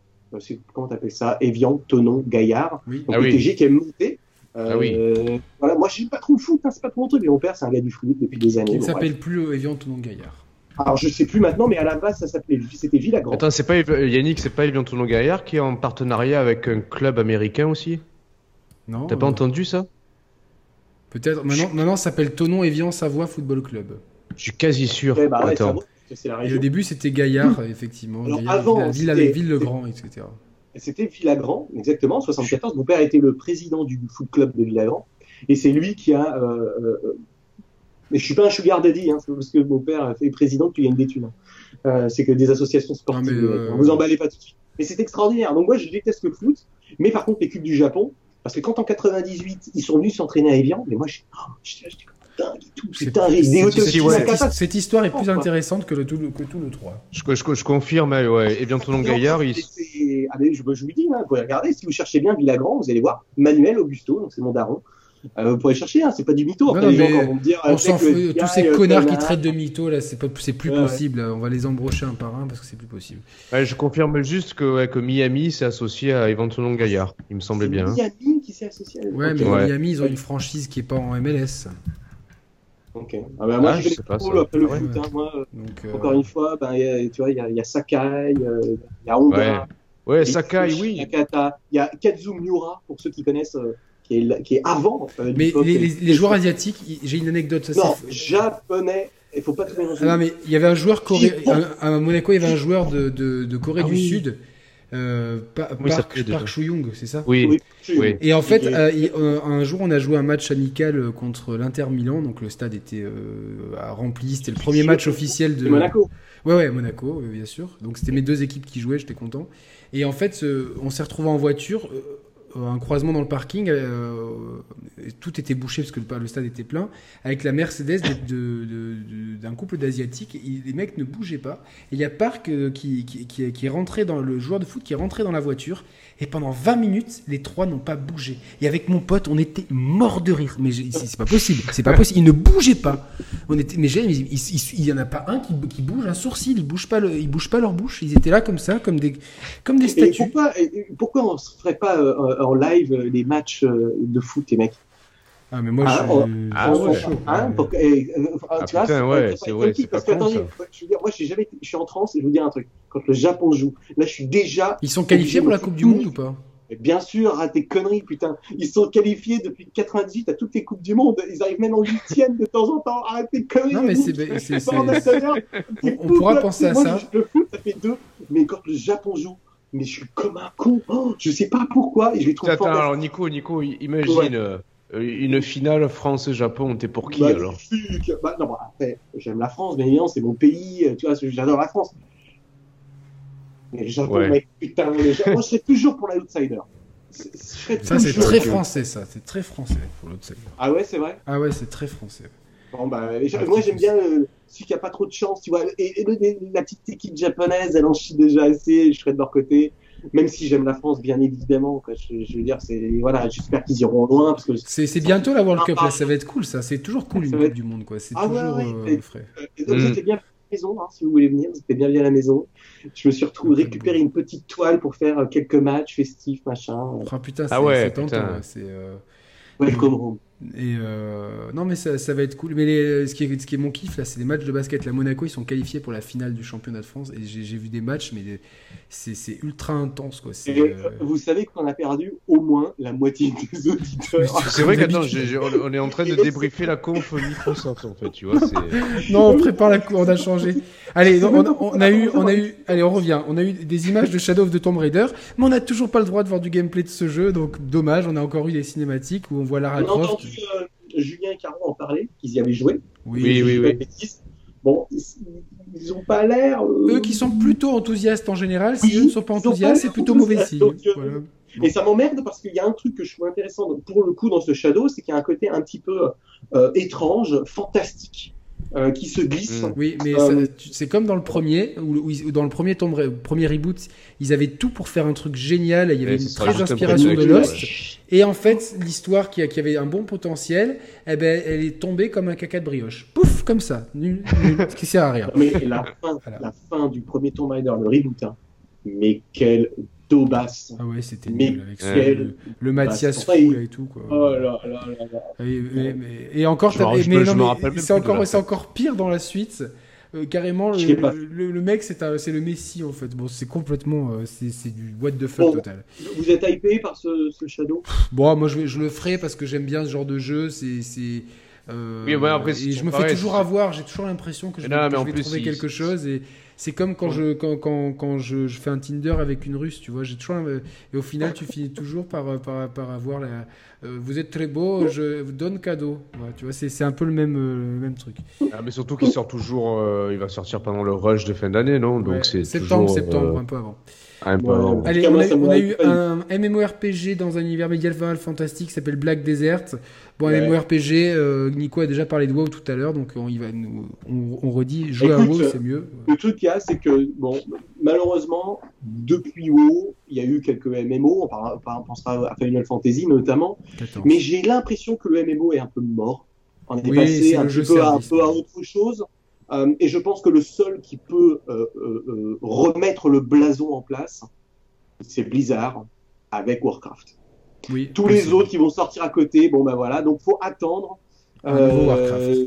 Comment t'appelles ça? Evian, Tonon, Gaillard. Oui. Donc, ah l'ETG qui est monté. Euh, ah oui. Voilà, moi, je suis pas trop le foot, hein, c'est pas trop mon truc, mais mon père, c'est un gars du foot depuis des années. Il ne s'appelle plus Evian Tonon Gaillard. Alors, je sais plus maintenant, mais à la base, ça s'appelait, c'était Villagrand. Attends, c'est pas Yannick, c'est pas Evian Tonon Gaillard qui est en partenariat avec un club américain aussi? Non. T'as pas entendu ça? Peut-être. Maintenant, maintenant, ça s'appelle Tonon Evian Savoie Football Club. Je suis quasi sûr. bah Attends. Et au début, c'était Gaillard, effectivement. Alors, avant, Ville, Ville-le-Grand, etc. C'était Villagrand, exactement, en 74. Mon père était le président du foot club de Villagrand. Et c'est lui qui a. Euh, euh, mais je suis pas un sugar daddy, hein, parce que mon père est président a une d'études. Euh, c'est que des associations sportives. Ne euh, vous emballez pas tout de suite. Mais c'est extraordinaire. Donc moi, je déteste le foot. Mais par contre, l'équipe du Japon, parce que quand en 98, ils sont venus s'entraîner à Evian, mais moi, je, oh, cette histoire est plus intéressante que, le tout, que tout le 3. Je, je, je confirme, ouais. Et bien ton nom Gaillard, il... Ah, je, je, vous dis, hein, vous pouvez regarder, si vous cherchez bien Villagrand, vous allez voir Manuel Augusto, donc c'est mon daron. Euh, vous pourrez chercher, hein, c'est pas du mytho. Après, les gens vont me dire, on s'en fout. Tous ces euh, connards qui traitent de mytho, là, c'est plus possible. On va les embrocher un par un parce que c'est plus possible. Ouais, je confirme juste que, ouais, que Miami s'est associé à Eventuellement Gaillard. Il me semblait bien. Miami qui s'est associé à Ouais, mais Miami, ils ont une franchise qui est pas en MLS. Ok. Ah bah, moi, ah, je sais pas le foot. Hein, moi, Donc, euh... Encore une fois, ben, a, tu vois, il y a, y a Sakai, euh, il y a Honda. Ouais, ouais Sakai, oui. Il y a Kazu Miura, pour ceux qui connaissent, euh, qui, est, qui est avant. Euh, mais les, les, les, joueurs asiatiques, j'ai une anecdote. Ça, non, japonais. Il faut pas tout mélanger. Ah, non, mais il y avait un joueur coréen. À Monaco, il y avait un joueur de, de, de Corée ah, du oui. Sud euh, Park, Park Chuyung, c'est ça oui. oui. Et en fait, euh, euh, un jour, on a joué un match amical euh, contre l'Inter Milan, donc le stade était rempli. C'était le premier match officiel de Monaco. Ouais, ouais, Monaco, bien sûr. Donc c'était mes deux équipes qui jouaient, j'étais content. Et en fait, on s'est retrouvé en voiture un croisement dans le parking, euh, tout était bouché parce que le, stade était plein, avec la Mercedes d'un couple d'asiatiques. Les mecs ne bougeaient pas. Il y a Park euh, qui, qui, est rentré dans le joueur de foot qui est rentré dans la voiture. Et pendant 20 minutes, les trois n'ont pas bougé. Et avec mon pote, on était mort de rire. Mais c'est pas possible. C'est pas possible. Ils ne bougeaient pas. On était, mais il, il, y en a pas un qui, qui bouge un sourcil. Ils bougent pas, le, ils bougent pas leur bouche. Ils étaient là comme ça, comme des, comme des statues. Et pourquoi, pourquoi on se ferait pas euh, en live euh, les matchs euh, de foot, les mecs? Ah, mais moi, ah, je suis. Ah, ouais. Hein, pour, et, ah, tu putain, vois, ouais, c'est vrai. Parce que, attendez, je, dire, moi, je suis, jamais, je suis en France et je vous dis un truc. Quand le Japon joue, là, je suis déjà. Ils sont qualifiés pour la Coupe du Monde ou pas? Bien sûr, arrête tes conneries, putain. Ils sont qualifiés depuis 98 à toutes les Coupes du Monde. Ils arrivent même en huitième de temps en temps. Arrête tes conneries. Non, mais c'est. On, on pourra penser à ça. Le foot, ça fait deux. Mais quand le Japon joue, mais je suis comme un con. Oh, je sais pas pourquoi. Et je les trouve Attends, alors Nico, Nico, imagine euh, une finale France-Japon. T'es pour qui bah, alors? Bah, Non, bah, après, j'aime la France, mais évidemment, c'est mon pays. Euh, tu vois, j'adore la France. Mais le Japon, ouais. mec, putain, moi, je serais toujours pour l'outsider. Ça, c'est très français, ça. C'est très français pour l'outsider. Ah ouais, c'est vrai? Ah ouais, c'est très français. Bon, bah, moi, j'aime bien euh, celui qui a pas trop de chance, tu vois. Et, et, la petite équipe japonaise, elle en chie déjà assez. Je serais de leur côté même si j'aime la France, bien évidemment. Quoi. Je, je, veux dire, c'est voilà, j'espère qu'ils iront loin parce que c'est bientôt la World Cup là, ça va être cool, ça. C'est toujours cool une Coupe du Monde, quoi. C'est ah, toujours ouais, ouais. Euh, frais. Euh, donc, mm. bien maison, hein, si vous voulez venir, c'était bien bien à la maison. Je me suis retrouvé récupérer une petite toile pour faire euh, quelques matchs festifs, machin. Oh, putain, ah ouais, putain. C'est euh... Welcome home. Et euh... non, mais ça, ça, va être cool. Mais les... ce, qui est, ce qui est mon kiff, là, c'est les matchs de basket. La Monaco, ils sont qualifiés pour la finale du championnat de France. Et j'ai vu des matchs, mais c'est ultra intense. Quoi. Et, euh... Vous savez qu'on a perdu au moins la moitié des auditeurs. C'est vrai qu'attends, on est en train de débriefer la conf Microsoft, en fait. Tu vois, non, on prépare la conf, on a changé. Allez, on, a eu, on a eu, allez, on revient. On a eu des images de Shadow of the Tomb Raider, mais on n'a toujours pas le droit de voir du gameplay de ce jeu, donc dommage. On a encore eu des cinématiques où on voit Lara Croft. On a entendu euh, Julien et Caro en parler, qu'ils y avaient joué. Oui, oui, oui. Bon, ils n'ont pas l'air. Euh, eux qui sont plutôt enthousiastes en général, si eux ne sont pas enthousiastes, c'est plutôt mauvais signe. Euh, et ça m'emmerde parce qu'il y a un truc que je trouve intéressant pour le coup dans ce Shadow, c'est qu'il y a un côté un petit peu étrange, fantastique. Euh, qui se glisse. Mm. Oui, mais euh, c'est comme dans le premier, où, dans le premier, tombe, premier reboot, ils avaient tout pour faire un truc génial, il y avait une très inspiration de Lost, et en fait, l'histoire qui, qui, avait un bon potentiel, eh ben, elle est tombée comme un caca de brioche. Pouf, comme ça, nul, ce qui sert à rien. Mais la fin, la fin du premier Tomb Raider, le reboot, hein. mais quel Daubas. Ah ouais, c'était nul avec le, le Mathias Fou et tout. Quoi. Oh là là là là. Et, encore, c'est encore, c'est encore pire dans la suite. Euh, carrément, le, le, mec, c'est le Messi en fait. Bon, c'est complètement, euh, c'est du what the fuck total. Vous êtes hypé par ce, ce Shadow? Bon, moi je, je, le ferai parce que j'aime bien ce genre de jeu. C'est euh, oui, après, et je me fais toujours avoir, j'ai toujours l'impression que je, vais, trouver quelque chose et c'est comme quand je quand, quand, quand je, je, fais un Tinder avec une Russe, tu vois, j'ai toujours et au final tu finis toujours par par, par avoir la euh, vous êtes très beau, je vous donne cadeau. tu vois, c'est un peu le même euh, même truc. Ah, mais surtout qu'il sort toujours, il va sortir pendant le rush de fin d'année, non? Donc c'est septembre, toujours, septembre, un peu avant. Allez, on a, eu un MMORPG dans un univers médiéval fantastique qui s'appelle Black Desert. Bon, MMORPG, euh, Nico a déjà parlé de WoW tout à l'heure, donc on, y va, on, redit, jouer à WoW, c'est mieux. Le truc qu'il y a, c'est que, bon, malheureusement, depuis WoW, il y a eu quelques MMO, on, pensera à Final Fantasy notamment, mais j'ai l'impression que le MMO est un peu mort. On est passé un, peu, un peu à autre chose. Euh, et je pense que le seul qui peut euh, euh, remettre le blason en place, c'est Blizzard avec Warcraft. Oui, Tous les autres qui vont sortir à côté, bon ben voilà, donc faut attendre. Un nouveau Warcraft.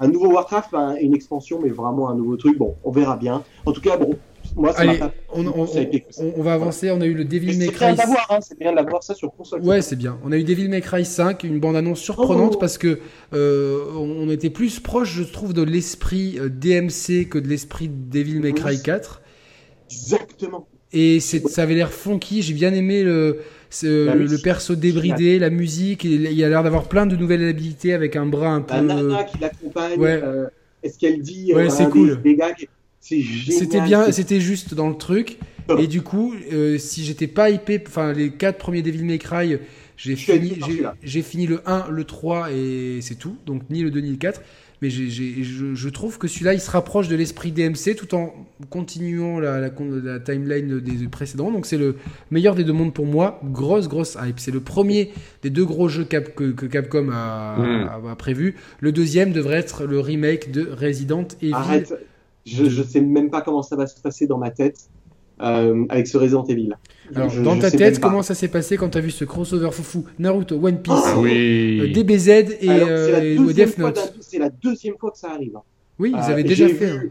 Un nouveau Warcraft, ben, une expansion, mais vraiment un nouveau truc. Bon, on verra bien. En tout cas, bon, moi, Allez, on, on, va avancer. On a eu le Devil May Cry. Hein, c'est bien d'avoir ça sur console. Ouais, c'est bien. On a eu Devil May Cry 5, une bande-annonce surprenante oh. parce que euh, on était plus proche, je trouve, de l'esprit euh, DMC que de l'esprit Devil May Cry 4. Exactement. Et ça avait l'air funky. J'ai bien aimé le, le perso débridé, la musique. Il y a l'air d'avoir plein de nouvelles habilités avec un bras un peu. La nana qui l'accompagne. Ouais. Euh, est-ce qu'elle dit Ouais, c'est cool. C'était bien, c'était juste dans le truc. Et du coup, euh, si j'étais pas hypé, enfin les quatre premiers Devil May Cry, j'ai fini, j'ai fini le 1, le 3 et c'est tout. Donc ni le 2 ni le 4. Mais je, je, trouve que celui-là, il se rapproche de l'esprit DMC tout en continuant la, la, la timeline des précédents. Donc c'est le meilleur des deux mondes pour moi. Grosse, grosse hype. C'est le premier des deux gros jeux Cap, que, Capcom mm. a, a, prévu. Le deuxième devrait être le remake de Resident Evil. Arrête. Je ne sais même pas comment ça va se passer dans ma tête euh, avec ce Resident Evil. Alors, dans ta tête, comment ça s'est passé quand tu as vu ce crossover foufou Naruto, One Piece, ah euh, DBZ et, euh, Death Note C'est la deuxième fois que ça arrive. Hein. Oui, ils avaient déjà fait. Hein.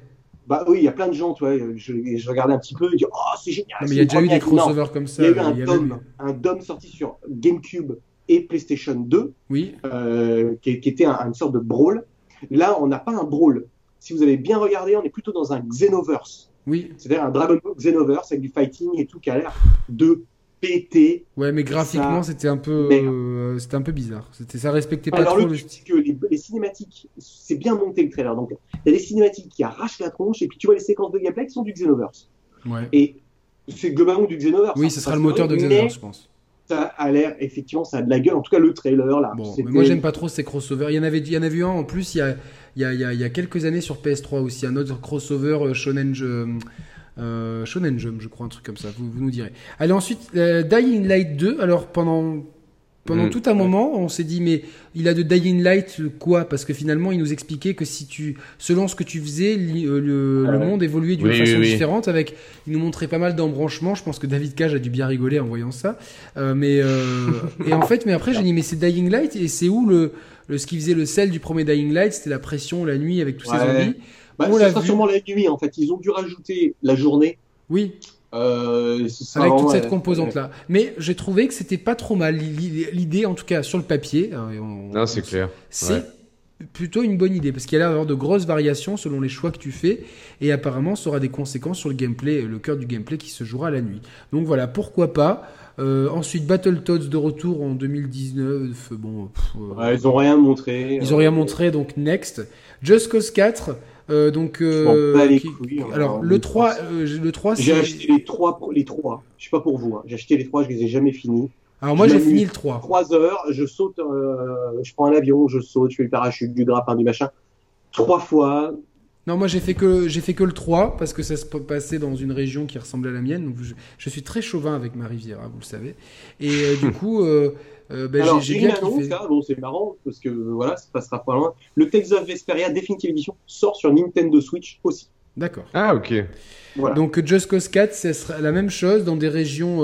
Bah oui, il y a plein de gens, tu vois, je, je regardais un petit peu, et dis, oh, c'est génial. mais il y a déjà eu des crossovers comme ça. Il y a eu un, DOM, un DOM sorti sur GameCube et PlayStation 2, oui. qui, était une sorte de brawl. Là, on n'a pas un brawl, si vous avez bien regardé, on est plutôt dans un Xenoverse. Oui. C'est-à-dire un Dragon Ball Xenoverse avec du fighting et tout qui a l'air de péter. Ouais, mais graphiquement, c'était un peu, euh, c'était un peu bizarre. C'était, ça respectait pas Alors, trop le. que les, cinématiques, c'est bien monté le trailer. Donc, il y a des cinématiques qui arrachent la tronche et puis tu vois les séquences de gameplay qui sont du Xenoverse. Ouais. Et c'est globalement du Xenoverse. Oui, ce sera le moteur de Xenoverse, je pense ça a l'air, effectivement, ça a de la gueule. En tout cas, le trailer, là. Bon, moi, j'aime pas trop ces crossovers. Il y en avait, il y en avait eu un en plus il y a, il y a, il y a, quelques années sur PS3 aussi, un autre crossover euh, Shonen, euh, Shonen Jump, je crois, un truc comme ça. Vous, vous nous direz. Allez, ensuite, euh, Dying Light 2. Alors, pendant pendant mm. tout un moment, on s'est dit, mais il a de Dying Light quoi? Parce que finalement, il nous expliquait que si tu, selon ce que tu faisais, euh, le, le, monde évoluait d'une façon différente. Avec, il nous montrait pas mal d'embranchements. Je pense que David Cage a dû bien rigoler en voyant ça. Euh, mais euh, et en fait, mais après, j'ai dit, mais c'est Dying Light et c'est où le, le, ce qui faisait le sel du premier Dying Light C'était la pression la nuit avec tous ces zombies. Bah, c'est sûrement la nuit en fait. Ils ont dû rajouter la journée. Oui. Euh, avec toute cette composante là. Mais j'ai trouvé que c'était pas trop mal l'idée, en tout cas sur le papier. Non, c'est clair. C'est plutôt une bonne idée parce qu'il y a l'air d'avoir de grosses variations selon les choix que tu fais et apparemment ça aura des conséquences sur le gameplay, le cœur du gameplay qui se jouera la nuit. Donc voilà, pourquoi pas. Euh, ensuite, Battletoads de retour en 2019. Bon, euh, ils ont rien montré. Ils ont rien montré, donc next. Just Cause 4. Euh, donc, euh, couilles, hein. alors le 3, le 3 j'ai acheté les 3, les 3. Je sais pas pour vous, hein. j'ai acheté les 3, je les ai jamais finis. Alors moi j'ai fini le 3. 3 heures, je saute, je prends un avion, je saute, je fais le parachute, du grappin, du machin. Trois fois, non, moi j'ai fait que j'ai fait que le 3 parce que ça se passait dans une région qui ressemblait à la mienne. Donc je, suis très chauvin avec ma Riviera, vous le savez. Et euh, du coup, euh, euh, ben, j'ai bien annonce, hein. bon, c'est marrant parce que voilà, ça passera pas loin. Le Tales of Vesperia Definitive Edition sort sur Nintendo Switch aussi. D'accord. Ah ok. Donc Just Cause 4, ce sera la même chose dans des régions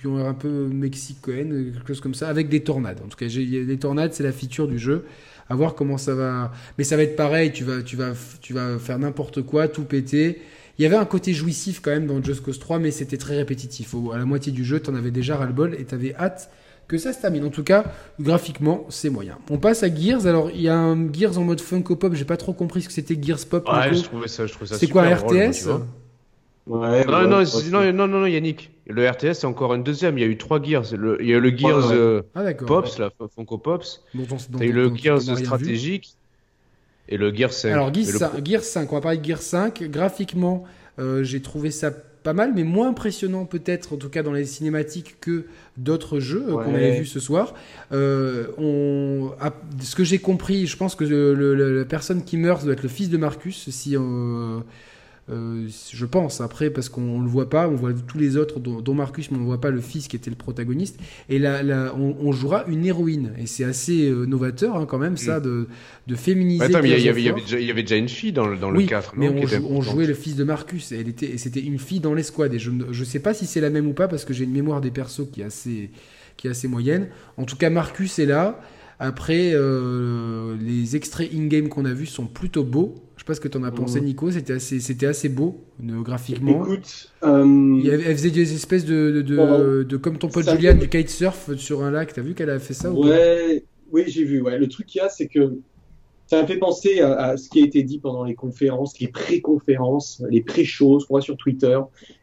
qui ont un peu mexicaines, quelque chose comme ça, avec des tornades. En tout cas, les tornades, c'est la feature du jeu à voir comment ça va. Mais ça va être pareil, tu vas, tu vas, tu vas faire n'importe quoi, tout péter. Il y avait un côté jouissif quand même dans Just Cause 3, mais c'était très répétitif. à la moitié du jeu, tu en avais déjà ras-le-bol et tu avais hâte que ça se termine. En tout cas, graphiquement, c'est moyen. On passe à Gears. Alors, il y a un Gears en mode Funko Pop. J'ai pas trop compris ce que c'était Gears Pop. Ouais, je trouvais ça, je trouvais ça C'est quoi, RTS Ouais, non, non, non, non, non, Yannick. Le RTS, c'est encore une deuxième. Il y a eu trois Gears. il y a eu le Gears euh, ah, Pops, la Funko Pops. il y a eu le Gears stratégique et le Gears 5. Alors, Gears, 5, on va parler de Gears 5. Graphiquement, euh, j'ai trouvé ça pas mal, mais moins impressionnant peut-être, en tout cas dans les cinématiques, que d'autres jeux euh, qu'on avait vus ce soir. on, ce que j'ai compris, je pense que la personne qui meurt doit être le fils de Marcus, si euh, je pense, après, parce qu'on ne le voit pas, on voit tous les autres, dont, Marcus, mais on ne voit pas le fils qui était le protagoniste. Et là, là on, jouera une héroïne. Et c'est assez euh, novateur, hein, quand même, ça, mm. de, de féminiser. Attends, mais il y, avait, il y, avait déjà une fille dans, dans le 4. Mais on, jouait le fils de Marcus. Et, elle était, et c'était une fille dans l'escouade. Et je ne sais pas si c'est la même ou pas, parce que j'ai une mémoire des persos qui est assez, qui est assez moyenne. En tout cas, Marcus est là. Après, euh, les extraits in-game qu'on a vus sont plutôt beaux. Je sais pas ce que tu en as pensé, mmh. Nico. C'était assez, c'était assez beau graphiquement. Écoute, euh... elle faisait des espèces de, de, de, comme ton pote Julian du kitesurf sur un lac. T'as vu qu'elle a fait ça Ouais, oui, j'ai vu. Ouais. Le truc qu'il y a, c'est que ça me fait penser à, ce qui a été dit pendant les conférences, les pré-conférences, les pré-choses qu'on voit sur Twitter.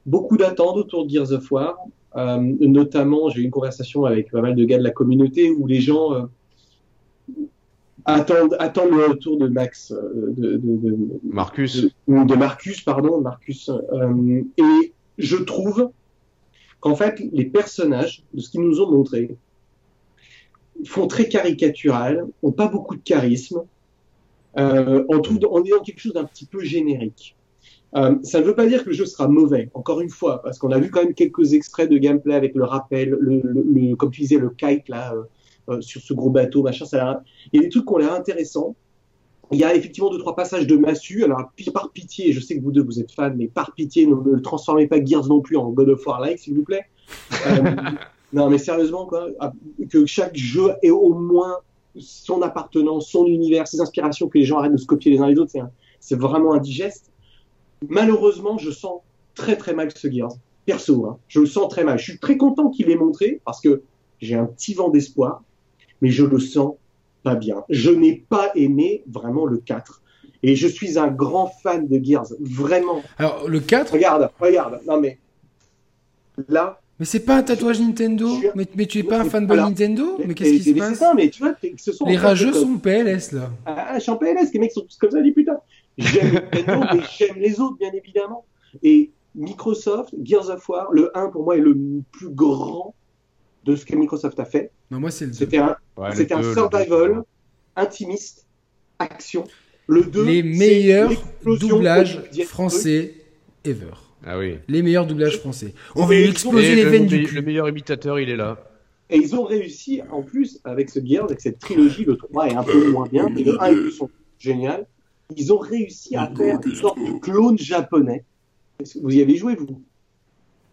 Beaucoup d'attentes autour de Gears of War. Euh, notamment, j'ai eu une conversation avec pas mal de gars de la communauté où les gens euh, attendre, attendre le retour de Max, euh, de, de, Marcus, de, Marcus, pardon, Marcus. Euh, et je trouve qu'en fait, les personnages de ce qu'ils nous ont montré font très caricatural, ont pas beaucoup de charisme, euh, en tout, est dans quelque chose d'un petit peu générique. Euh, ça ne veut pas dire que le jeu sera mauvais, encore une fois, parce qu'on a vu quand même quelques extraits de gameplay avec le rappel, le, le, comme tu disais, le kite là, euh, sur ce gros bateau, machin. Ça Il y a des trucs qui ont l'air intéressants. Il y a effectivement deux trois passages de massue. Alors par pitié, je sais que vous deux vous êtes fans, mais par pitié, ne, transformez pas Gears non plus en God of War like, s'il vous plaît. Euh, non, mais sérieusement quoi, que chaque jeu ait au moins son appartenance, son univers, ses inspirations, que les gens arrêtent de se copier les uns les autres, c'est vraiment indigeste. Malheureusement, je sens très très mal ce Gears. Perso, hein. je le sens très mal. Je suis très content qu'il l'ait montré parce que j'ai un petit vent d'espoir mais je le sens pas bien. Je n'ai pas aimé vraiment le 4. Et je suis un grand fan de Gears, vraiment. Alors, le 4 Regarde, regarde, non mais. Là. Mais c'est pas un tatouage Nintendo mais, mais, tu es pas un fanboy Nintendo Mais qu'est-ce qui se passe ça, mais tu vois, ce sont Les rageux sont PLS là. Ah, je suis en PLS, les mecs sont tous comme ça, dit putain. J'aime Nintendo, mais j'aime les autres, bien évidemment. Et Microsoft, Gears of War, le 1 pour moi est le plus grand de ce que Microsoft a fait. Non, moi, c'est C'était un, c'était un survival, intimiste, action. Le 2, les meilleurs doublages français ever. Ah oui. Les meilleurs doublages français. On va exploser les veines du cul. Le meilleur imitateur, il est là. Et ils ont réussi, en plus, avec ce Gears, avec cette trilogie, le 3 est un peu moins bien, mais le 1 et le 2 sont génial. Ils ont réussi à faire une sorte de clone japonais. Vous y avez joué, vous?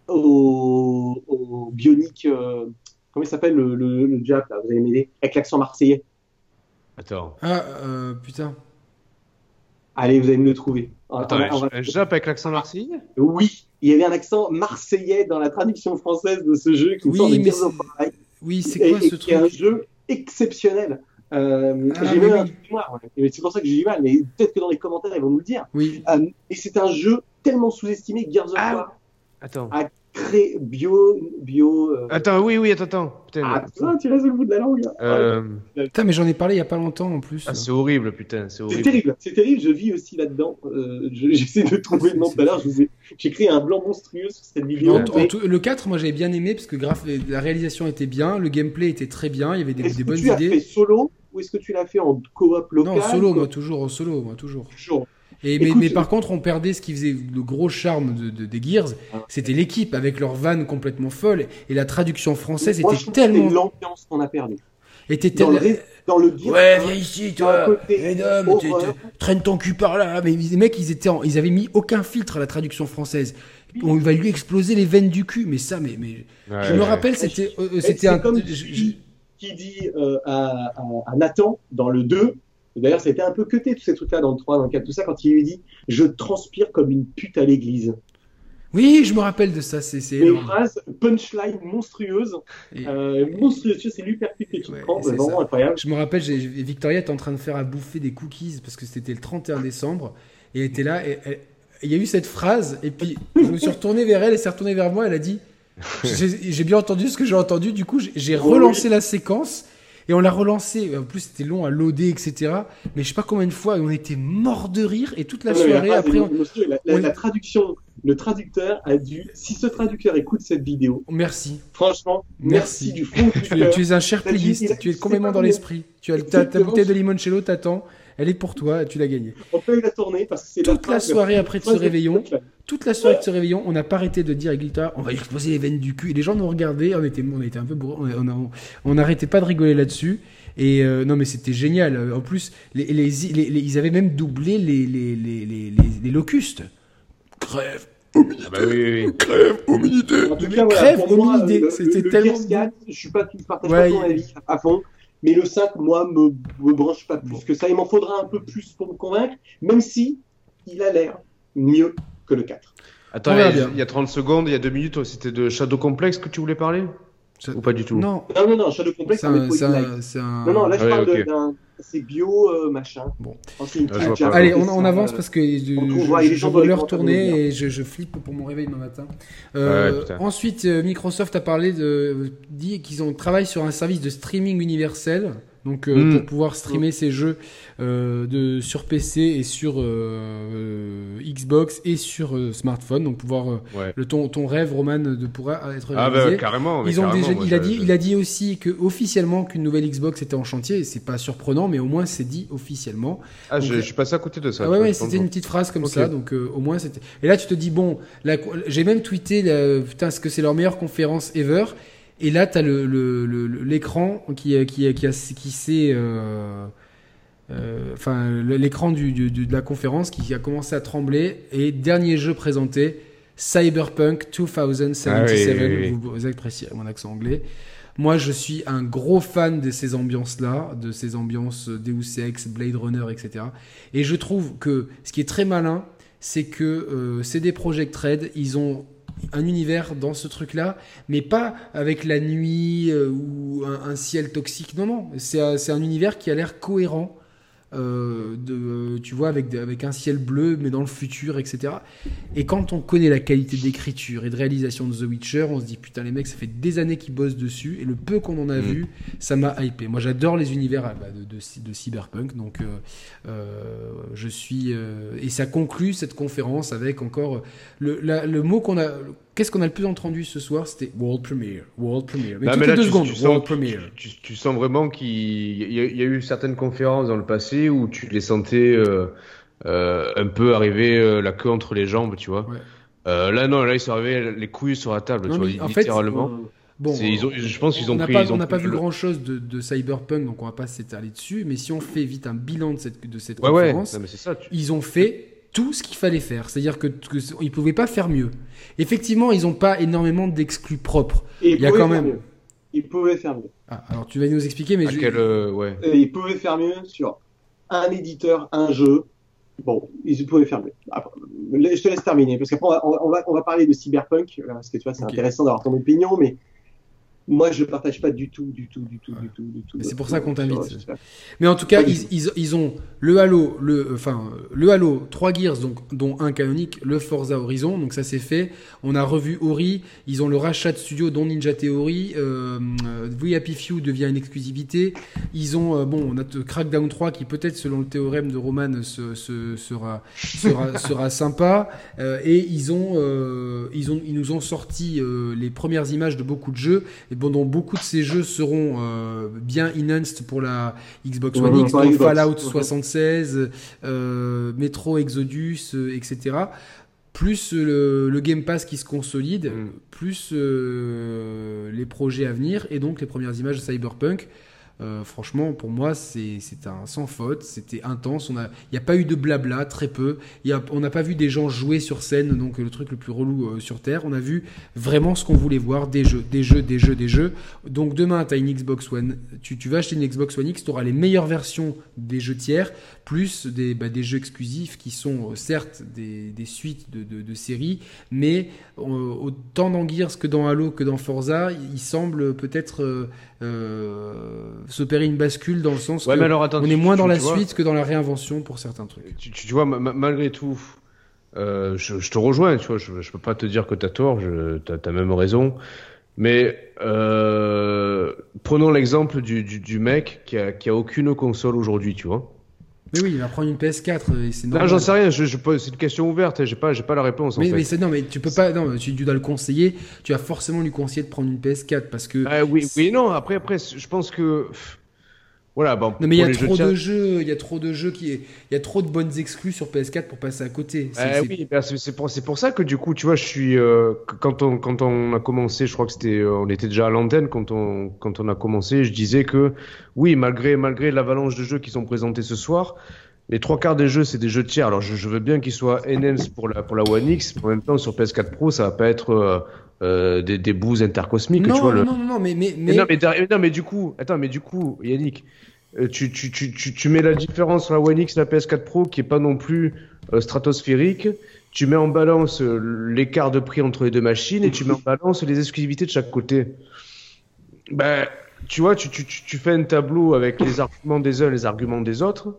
Au, au Bionic, euh, Comment il s'appelle le, le, le Jap, là Vous allez m'aider Avec l'accent marseillais. Attends. Ah, euh, putain. Allez, vous allez me le trouver. Attends, un Jap avec l'accent marseillais? Oui, il y avait un accent marseillais dans la traduction française de ce jeu qui oui, sort de mais Oui, c'est quoi ce truc C'est un jeu exceptionnel. Euh, ah, j'ai même un truc noir, c'est pour ça que j'ai du mal, mais peut-être que dans les commentaires ils vont nous le dire. Oui. Euh, et c'est un jeu tellement sous-estimé, Gears of ah, War. Attends bio. bio euh, Attends, oui, oui, attends, attends. Putain, ah, tu restes au bout de la langue. Euh... Putain, mais j'en ai parlé il y a pas longtemps en plus. Ah, c'est horrible, putain, c'est horrible. C'est terrible, c'est terrible, je vis aussi là-dedans. Euh, J'essaie de trouver le nom tout à l'heure, j'ai créé un blanc monstrueux sur cette vidéo. le 4, moi j'avais bien aimé parce que la réalisation était bien, le gameplay était très bien, il y avait des, des bonnes idées. Est-ce que tu l'as fait solo ou est-ce que tu l'as fait en coop local Non, solo, moi toujours, en solo, moi toujours. Toujours mais, par contre, on perdait ce qui faisait le gros charme de, des Gears, c'était l'équipe avec leur van complètement folle et la traduction française était tellement. l'ambiance qu'on a perdue. Était dans, le, dans le Ouais, viens ici, toi. traîne ton cul par là. Mais les mecs, ils étaient, ils avaient mis aucun filtre à la traduction française. On va lui exploser les veines du cul. Mais ça, mais, mais je me rappelle, c'était, euh, c'était un. Comme qui dit euh, à, à, Nathan dans le 2 D'ailleurs, ça a été un peu cuté tous ces trucs-là dans le 3, dans le 4, tout ça, quand il lui dit Je transpire comme une pute à l'église. Oui, je me rappelle de ça. C'est une phrase punchline monstrueuse. Euh, monstrueuse, c'est l'hypercute que tu prends, c'est vraiment incroyable. Je me rappelle, Victoria était en train de faire à bouffer des cookies parce que c'était le 31 décembre et elle était là. Et il y a eu cette phrase et puis je me suis retourné vers elle et s'est retournée vers moi. Elle a dit J'ai bien entendu ce que j'ai entendu. Du coup, j'ai relancé la séquence et on l'a relancé. En plus, c'était long à loader, etc. Mais je sais pas combien de fois, on était mort de rire. Et toute la soirée, après. La, traduction, le traducteur a dû. Si ce traducteur écoute cette vidéo. Merci. Franchement, merci, du fond tu, tu, es un cher playiste. Tu es complètement dans l'esprit. Tu as ta bouteille de limoncello, t'attends. Elle est pour toi, tu l'as gagnée. On peut la tourner parce que c'est toute la, soirée après de ce réveillon. Toute la soirée de ce réveillon, on n'a pas arrêté de dire à Glitter, on va lui exploser les veines du cul. Et les gens nous regardaient, on était, on était un peu bourrés, on n'arrêtait pas de rigoler là-dessus. Et euh, non, mais c'était génial. En plus, les, les, ils avaient même doublé les, les, locustes. Crève, hominité. Ah bah oui, oui. Crève, hominité. Crève, hominité. C'était tellement. je suis pas, je partage pas ton avis à fond. Mais le 5, moi, me, me branche pas plus que ça. Il m'en faudra un peu plus pour me convaincre, même si il a l'air mieux que le 4. Attends, il y, a 30 secondes, il y a 2 minutes, c'était de Shadow Complex que tu voulais parler? Ou pas du tout Non, non, non, non Shadow Complex, c'est un, un, Non, non, là je ah parle d'un c'est bio euh, machin. Bon. Allez, on, avance parce que je, je, veux leur tourner et je, flippe pour mon réveil demain matin. Euh, ensuite, euh, Microsoft a parlé de dit qu'ils ont travaillé sur un service de streaming universel donc euh, pour hmm. pouvoir streamer ces jeux euh, de, sur PC et sur euh, Xbox et sur smartphone, donc pouvoir le ton, ton rêve Roman de pourra être ah bah, réalisé. Ah carrément. Ils ont déjà, il a dit, il a dit aussi que officiellement qu'une nouvelle Xbox était en chantier. C'est pas surprenant, mais au moins c'est dit officiellement. Ah, je, suis passé à côté de ça. Ah ouais, ouais c'était une petite phrase comme ça, donc au moins c'était. Et là tu te dis bon, j'ai même tweeté, putain, ce que c'est leur meilleure conférence ever? Et là, tu as l'écran le, le, qui, qui, qui, qui s'est. Euh, euh, enfin, l'écran du, du, de la conférence qui a commencé à trembler. Et dernier jeu présenté Cyberpunk 2077. Ah vous, vous appréciez mon accent anglais. Moi, je suis un gros fan de ces ambiances-là, de ces ambiances Deus Ex, Blade Runner, etc. Et je trouve que ce qui est très malin, c'est que euh, CD Projekt Red, ils ont un univers dans ce truc-là, mais pas avec la nuit euh, ou un, ciel toxique. Non, non, c'est un univers qui a l'air cohérent euh, de, tu vois, avec, avec un ciel bleu, mais dans le futur, etc. Et quand on connaît la qualité d'écriture et de réalisation de The Witcher, on se dit putain, les mecs, ça fait des années qu'ils bossent dessus, et le peu qu'on en a mm. vu, ça m'a hypé. Moi, j'adore les univers ah, bah, de, de, Cyberpunk, donc euh, euh, je suis. et ça conclut cette conférence avec encore le, le mot qu'on a Qu'est-ce qu'on a le plus entendu ce soir? C'était World Premiere. World Premiere. Mais, deux secondes, World Premiere. Tu, sens vraiment qu'il y, a eu certaines conférences dans le passé où tu les sentais euh, euh, un peu arriver euh, la queue entre les jambes, tu vois. là, non, là, ils sont arrivés les couilles sur la table, tu vois, littéralement. bon, je pense qu'ils ont on pris. Pas, on n'a pas vu grand chose de, Cyberpunk, donc on va pas s'étaler dessus. Mais si on fait vite un bilan de cette, de cette conférence, ils ont fait tout ce qu'il fallait faire. C'est-à-dire que, ne pouvaient pas faire mieux. Effectivement, ils n'ont pas énormément d'exclus propres. il y a quand même. Ils pouvaient faire mieux. Ah, alors tu vas nous expliquer, mais je... Euh, ouais. ils pouvaient faire mieux sur un éditeur, un jeu. Bon, ils pouvaient faire mieux. je te laisse terminer parce qu'après on va, on, va, on va parler de cyberpunk parce que tu vois c'est intéressant d'avoir ton opinion, mais moi, je ne partage pas du tout, du tout, du tout, du tout, du tout. C'est pour ça qu'on t'invite. Mais en tout cas, ils, ils, ils, ont le Halo, le, enfin, le Halo, 3 Gears, donc, dont un canonique, le Forza Horizon, donc ça c'est fait. On a revu Ori, ils ont le rachat de studio, dont Ninja Theory, euh, We Happy Few devient une exclusivité. Ils ont, euh, bon, on a Crackdown 3 qui peut-être, selon le théorème de Roman, se, se, sera, sera, sera sympa. Euh, et ils ont, euh, ils ont, ils nous ont sorti euh, les premières images de beaucoup de jeux. Et bon, dont beaucoup de ces jeux seront euh, bien enhanced pour la Xbox One X, Fallout 76, euh, Metro Exodus, etc. Plus le, le, Game Pass qui se consolide, mm. plus les projets à venir et donc les premières images de Cyberpunk. Euh, franchement, pour moi, c'est un sans faute. C'était intense. Il n'y a pas eu de blabla, très peu. On n'a pas vu des gens jouer sur scène, donc le truc le plus relou euh, sur Terre. On a vu vraiment ce qu'on voulait voir des jeux, des jeux, des jeux, des jeux. Donc demain, tu as une Xbox One. Tu, tu vas acheter une Xbox One X, tu auras les meilleures versions des jeux tiers, plus des, bah, des jeux exclusifs qui sont euh, certes des, des suites de, de, de, séries, mais autant dans Gears que dans Halo que dans Forza, il semble peut-être euh, s'opérer une bascule dans le sens ouais, on est moins dans la suite que dans la réinvention pour certains trucs. Tu, vois, malgré tout, euh, je, je, te rejoins, tu vois, je, je peux pas te dire que tu as tort, tu as, même raison. Mais euh, prenons l'exemple du, du, du, mec qui a, qui a aucune console aujourd'hui, tu vois. Mais oui, il va prendre une PS4 et c'est Non, j'en sais rien, je, je c'est une question ouverte, j'ai pas, j'ai pas la réponse. Mais, en fait. mais non, mais tu peux pas, non, tu, dois le conseiller, tu vas forcément lui conseiller de prendre une PS4 parce que. Ah, oui, oui, non, après, après, je pense que. Voilà, bon, non, mais il y a trop de jeux, il y a trop de jeux qui, il y a trop de bonnes exclus sur PS4 pour passer à côté. C'est, oui, bah, c'est pour, c'est pour ça que du coup, tu vois, je suis, euh, quand on, quand on a commencé, je crois que c'était, euh, on était déjà à l'antenne quand on, quand on a commencé, je disais que, oui, malgré, malgré l'avalanche de jeux qui sont présentés ce soir, les trois quarts des jeux, c'est des jeux tiers. Alors, je, veux bien qu'ils soient enhanced pour la, pour la One X, mais en même temps, sur PS4 Pro, ça va pas être euh, euh des, des bouses intercosmiques. Non, tu vois, non, non, non, mais, mais, mais... Non, mais, non, mais du coup, attends, mais du coup, Yannick, euh, tu, tu, tu, tu, tu mets la différence sur la One X et la PS4 Pro, qui est pas non plus euh, stratosphérique. Tu mets en balance l'écart de prix entre les deux machines et tu mets en balance les exclusivités de chaque côté. Ben, tu vois, tu, tu, tu fais un tableau avec les arguments des uns et les arguments des autres.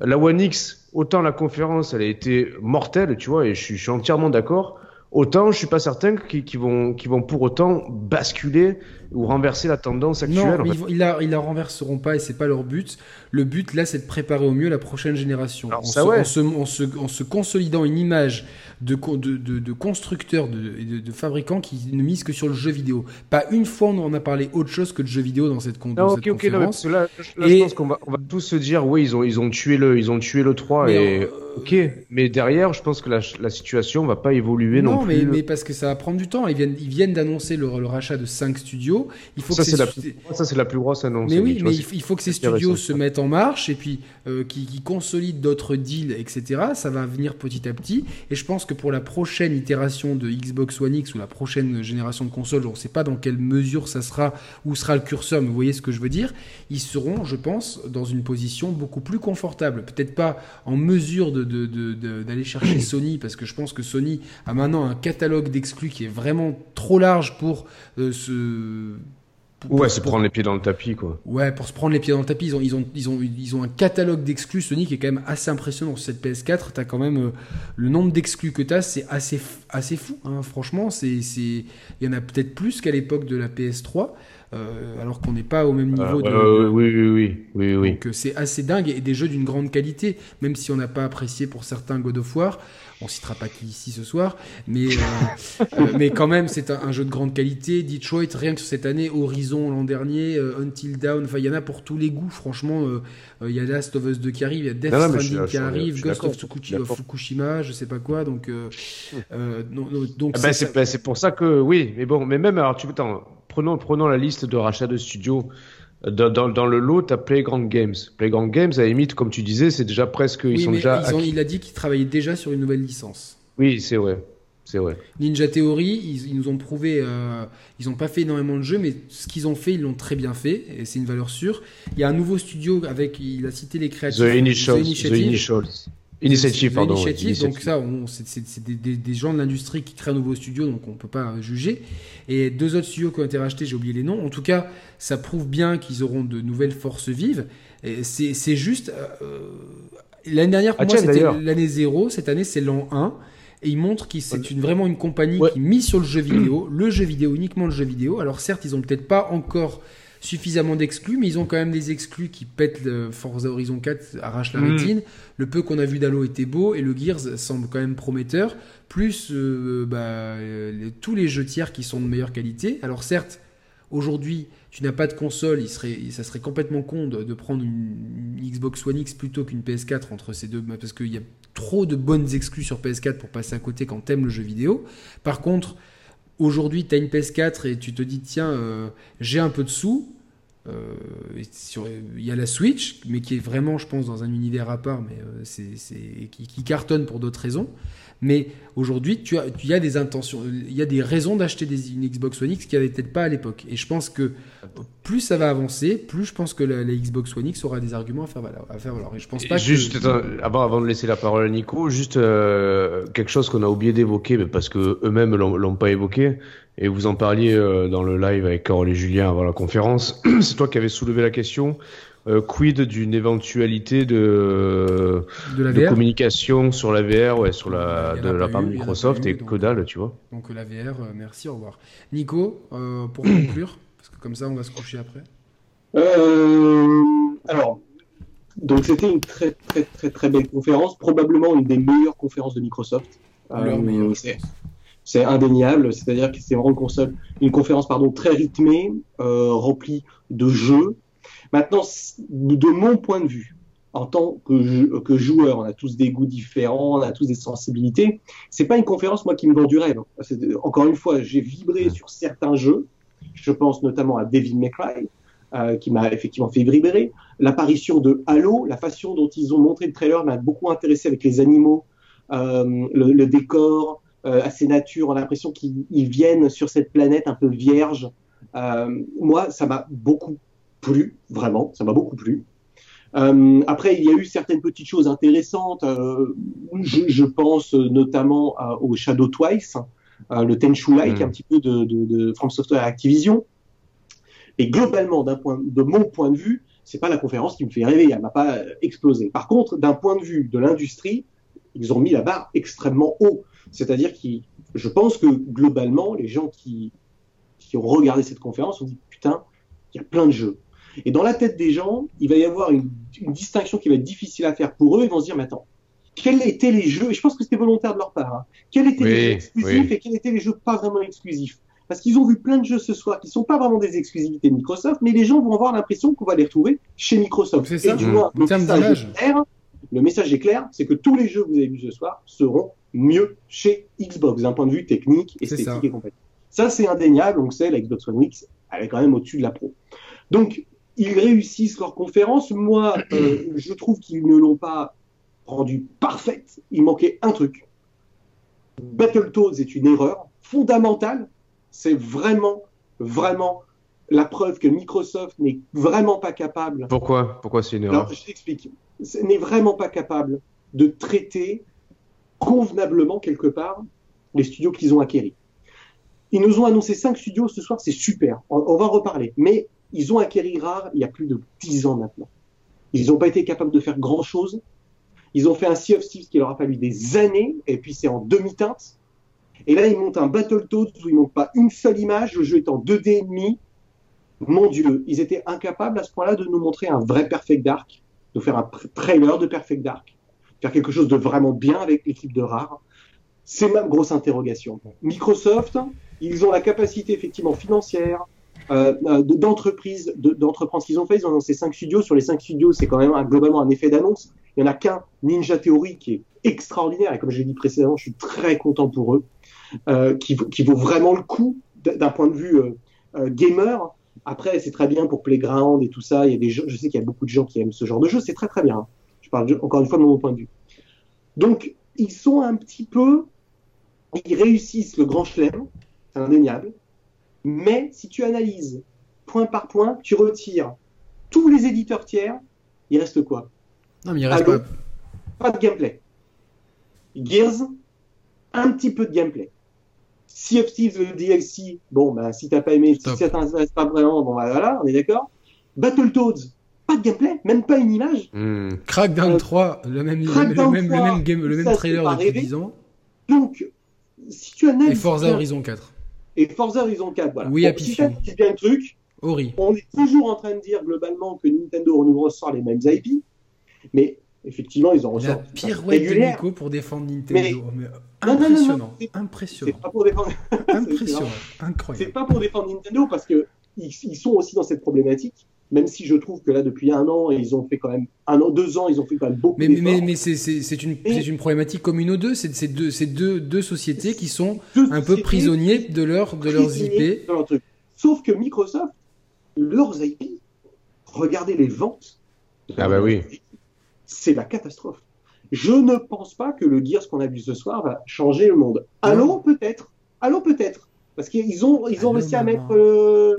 La One X, autant la conférence, elle a été mortelle, tu vois, et je suis, je suis entièrement d'accord. Autant, je suis pas certain qu'ils vont, vont pour autant basculer ou renverser la tendance actuelle. Non, ils, la, ils la renverseront pas et c'est pas leur but. Le but là, c'est de préparer au mieux la prochaine génération en, se, en, se, en, se, consolidant une image de, de, de, de constructeurs, de, de, fabricants qui ne misent que sur le jeu vidéo. Pas une fois on a parlé autre chose que de jeu vidéo dans cette, con, non, cette conférence. là, je pense qu'on va, on va tous se dire, oui, ils ont, ils ont tué le, ils ont tué le 3 et. Euh, ok, mais derrière, je pense que la, la situation va pas évoluer non, non mais, mais parce que ça va prendre du temps. Ils viennent, ils viennent d'annoncer le, le, rachat de 5 studios. Il faut ça, c'est la, ça, c'est la plus grosse annonce. Mais oui, mais il faut que ces studios se mettent en marche et puis euh, qui, qui consolident d'autres deals, etc. Ça va venir petit à petit. Et je pense que pour la prochaine itération de Xbox One X ou la prochaine génération de consoles, on ne sait pas dans quelle mesure ça sera, où sera le curseur, mais vous voyez ce que je veux dire, ils seront, je pense, dans une position beaucoup plus confortable. Peut-être pas en mesure de, de, de, d'aller chercher Sony, parce que je pense que Sony a maintenant un catalogue d'exclus qui est vraiment trop large pour euh, se ouais, c'est prendre les pieds dans le tapis, quoi. Ouais, pour se prendre les pieds dans le tapis, ils ont, ils ont, ils ont, ils ont un catalogue d'exclus Sony qui est quand même assez impressionnant sur cette PS4. T'as quand même euh, le nombre d'exclus que t'as, c'est assez, assez fou. Hein. Franchement, c'est, c'est, il y en a peut-être plus qu'à l'époque de la PS3. Euh, alors qu'on n'est pas au même niveau. de, euh, oui, oui, oui, oui, oui. Donc c'est assez dingue et des jeux d'une grande qualité, même si on n'a pas apprécié pour certains God of War. On citera pas qui ici ce soir, mais mais quand même c'est un, jeu de grande qualité. Detroit, rien que sur cette année, Horizon l'an dernier, Until Dawn, enfin il y en a pour tous les goûts. Franchement, il y a Last of Us 2 qui arrive, il y a Death Stranding qui arrive, Ghost of Fukushima, je sais pas quoi. Donc donc ah bah, c'est pour ça que oui, mais bon, mais même alors tu attends, prenons, prenons la liste de rachats de studios. Dans, dans, dans, le lot, tu as Playground Games. Playground Games, à la limite, comme tu disais, c'est déjà presque. ils sont déjà. Ils ont, il a dit qu'il travaillait déjà sur une nouvelle licence. Oui, c'est vrai. C'est vrai. Ninja Theory, ils, ils nous ont prouvé. Euh, ils n'ont pas fait énormément de jeux, mais ce qu'ils ont fait, ils l'ont très bien fait. Et c'est une valeur sûre. Il y a un nouveau studio avec. Il a cité les créatifs. The Initials. The Initials. Initiative, pardon. Initiative, donc ça, c'est des, des, gens de l'industrie qui créent un nouveau studio, donc on peut pas juger. Et deux autres studios qui ont été rachetés, j'ai oublié les noms. En tout cas, ça prouve bien qu'ils auront de nouvelles forces vives. C'est juste. Euh, l'année dernière, pour ah, moi, c'était l'année 0. Cette année, c'est l'an 1. Et ils montrent que c'est une, vraiment une compagnie qui mise sur le jeu vidéo, le jeu vidéo, uniquement le jeu vidéo. Alors certes, ils ont peut-être pas encore suffisamment d'exclus, mais ils ont quand même des exclus qui pètent le Forza Horizon 4, arrachent la mm. rétine. Le peu qu'on a vu d'Halo était beau et le Gears semble quand même prometteur. Plus euh, bah, tous les jeux tiers qui sont de meilleure qualité. Alors certes, aujourd'hui, tu n'as pas de console, il serait, ça serait complètement con de, prendre une, Xbox One X plutôt qu'une PS4 entre ces deux, parce qu'il y a trop de bonnes exclus sur PS4 pour passer à côté quand t'aimes le jeu vidéo. Par contre, aujourd'hui, tu as une PS4 et tu te dis, tiens, euh, j'ai un peu de sous, il y a la Switch, mais qui est vraiment, je pense, dans un univers à part, mais euh, c'est, qui, cartonne pour d'autres raisons. Mais aujourd'hui, tu as, tu as des intentions, il y a des raisons d'acheter des, une Xbox One X qui avait peut-être pas à l'époque. Et je pense que plus ça va avancer, plus je pense que la, Xbox One X aura des arguments à faire valoir. Et je pense pas juste avant, avant de laisser la parole à Nico, juste euh, quelque chose qu'on a oublié d'évoquer, parce que eux-mêmes l'ont pas évoqué. Et vous en parliez euh, dans le live avec Carole et Julien avant la conférence. C'est toi qui avais soulevé la question. Euh, quid d'une éventualité de, de, communication sur la VR, ouais, sur la, de la part de Microsoft et que dalle, tu vois. Donc la VR, euh, merci, au revoir. Nico, pour conclure, parce que comme ça on va se coucher après. alors, donc c'était une très très très très belle conférence, probablement une des meilleures conférences de Microsoft. Leur meilleure, c'est indéniable. C'est-à-dire que c'est vraiment une, console, une conférence pardon, très rythmée, euh, remplie de jeux. Maintenant, de mon point de vue, en tant que, que, joueur, on a tous des goûts différents, on a tous des sensibilités. C'est pas une conférence moi qui me vend du rêve. Encore une fois, j'ai vibré sur certains jeux. Je pense notamment à David May euh, qui m'a effectivement fait vibrer. L'apparition de Halo, la façon dont ils ont montré le trailer m'a beaucoup intéressé avec les animaux, euh, le, le, décor, à ces natures, on a l'impression qu'ils viennent sur cette planète un peu vierge. Euh, moi, ça m'a beaucoup plu, vraiment, ça m'a beaucoup plu. Euh, après, il y a eu certaines petites choses intéressantes. Je, pense notamment au Shadow Twice, le Tenchu-like, mm. un petit peu de, de, From Software Activision. Et globalement, d'un point, de mon point de vue, c'est pas la conférence qui me fait rêver. Elle m'a pas explosé. Par contre, d'un point de vue de l'industrie, ils ont mis la barre extrêmement haut. C'est-à-dire que je pense que globalement, les gens qui, qui ont regardé cette conférence ont dit putain, il y a plein de jeux. Et dans la tête des gens, il va y avoir une, distinction qui va être difficile à faire pour eux. Ils vont se dire, mais attends, quels étaient les jeux, et je pense que c'était volontaire de leur part, hein, quels étaient les jeux exclusifs et quels étaient les jeux pas vraiment exclusifs? Parce qu'ils ont vu plein de jeux ce soir qui sont pas vraiment des exclusivités de Microsoft, mais les gens vont avoir l'impression qu'on va les retrouver chez Microsoft. C'est ça, et du moins, le, message le message est clair, c'est que tous les jeux que vous avez vus ce soir seront mieux chez Xbox d'un point de vue technique, esthétique et compagnie. Ça, c'est indéniable. Donc, c'est la Xbox One X, elle est quand même au-dessus de la Pro. Donc, ils réussissent leur conférence. Moi, euh, je trouve qu'ils ne l'ont pas rendue parfaite. Il manquait un truc. Battletoads est une erreur fondamentale. C'est vraiment, vraiment la preuve que Microsoft n'est vraiment pas capable. Pourquoi? Pourquoi c'est une erreur? Alors, je t'explique. N'est vraiment pas capable de traiter convenablement quelque part les studios qu'ils ont acquéris. Ils nous ont annoncé cinq studios ce soir, c'est super, on, va en reparler. Mais ils ont acquéri rare il y a plus de dix ans maintenant. Ils n'ont pas été capables de faire grand-chose. Ils ont fait un Sea of Thieves qui leur a fallu des années, et puis c'est en demi-teinte. Et là, ils montent un Battletoads où ils montent pas une seule image, le jeu est en 2D et demi. Mon Dieu, ils étaient incapables à ce point-là de nous montrer un vrai Perfect Dark, de faire un trailer de Perfect Dark faire quelque chose de vraiment bien avec l'équipe de Rare C'est ma grosse interrogation. Microsoft, ils ont la capacité effectivement financière, euh, euh d'entreprise, d'entreprendre ce qu'ils ont fait. Ils ont lancé cinq studios. Sur les cinq studios, c'est quand même globalement un effet d'annonce. Il n'y en a qu'un, Ninja Theory, qui est extraordinaire. Et comme je l'ai dit précédemment, je suis très content pour eux, euh, qui, vaut vraiment le coup d'un point de vue euh, gamer. Après, c'est très bien pour Playground et tout ça. Il y a des je sais qu'il y a beaucoup de gens qui aiment ce genre de jeu. C'est très très bien. Je parle encore une fois de mon point de vue. Donc, ils sont un petit peu, ils réussissent le grand chelem, c'est indéniable, mais si tu analyses point par point, tu retires tous les éditeurs tiers, il reste quoi? Non, mais il reste pas. Pas de gameplay. Gears, un petit peu de gameplay. Sea of Thieves, le DLC, bon, bah, si t'as pas aimé, si ça t'intéresse pas vraiment, bon, bah, voilà, on est d'accord. Battletoads, pas de gameplay, même pas une image. Hmm. Crackdown 3, le même, le, même, le même, game, le même trailer depuis 10 ans. Donc, si tu analyses. Et Forza Horizon 4. Et Forza Horizon 4, voilà. Oui, bon, si tu bien le truc, Ori. on est toujours en train de dire globalement que Nintendo nous ressort les mêmes IP, mais effectivement, ils ont ressort. La pirouette de Nico pour défendre Nintendo. Mais... impressionnant. impressionnant. C'est pas pour défendre. impressionnant. Incroyable. C'est pas pour défendre Nintendo parce que ils, sont aussi dans cette problématique. Même si je trouve que là, depuis un an, ils ont fait quand même un an, deux ans, ils ont fait quand même beaucoup. Mais, mais, mais c'est une, une problématique commune aux deux. C'est deux, deux, deux sociétés qui sont un peu prisonniers de, leur, de leurs IP. Sauf que Microsoft, leurs IP, regardez les ventes. Ah bah oui c'est la catastrophe. Je ne pense pas que le Gears qu'on a vu ce soir va changer le monde. Allons peut-être, allons peut-être, parce qu'ils ont ils ont réussi à mettre, euh,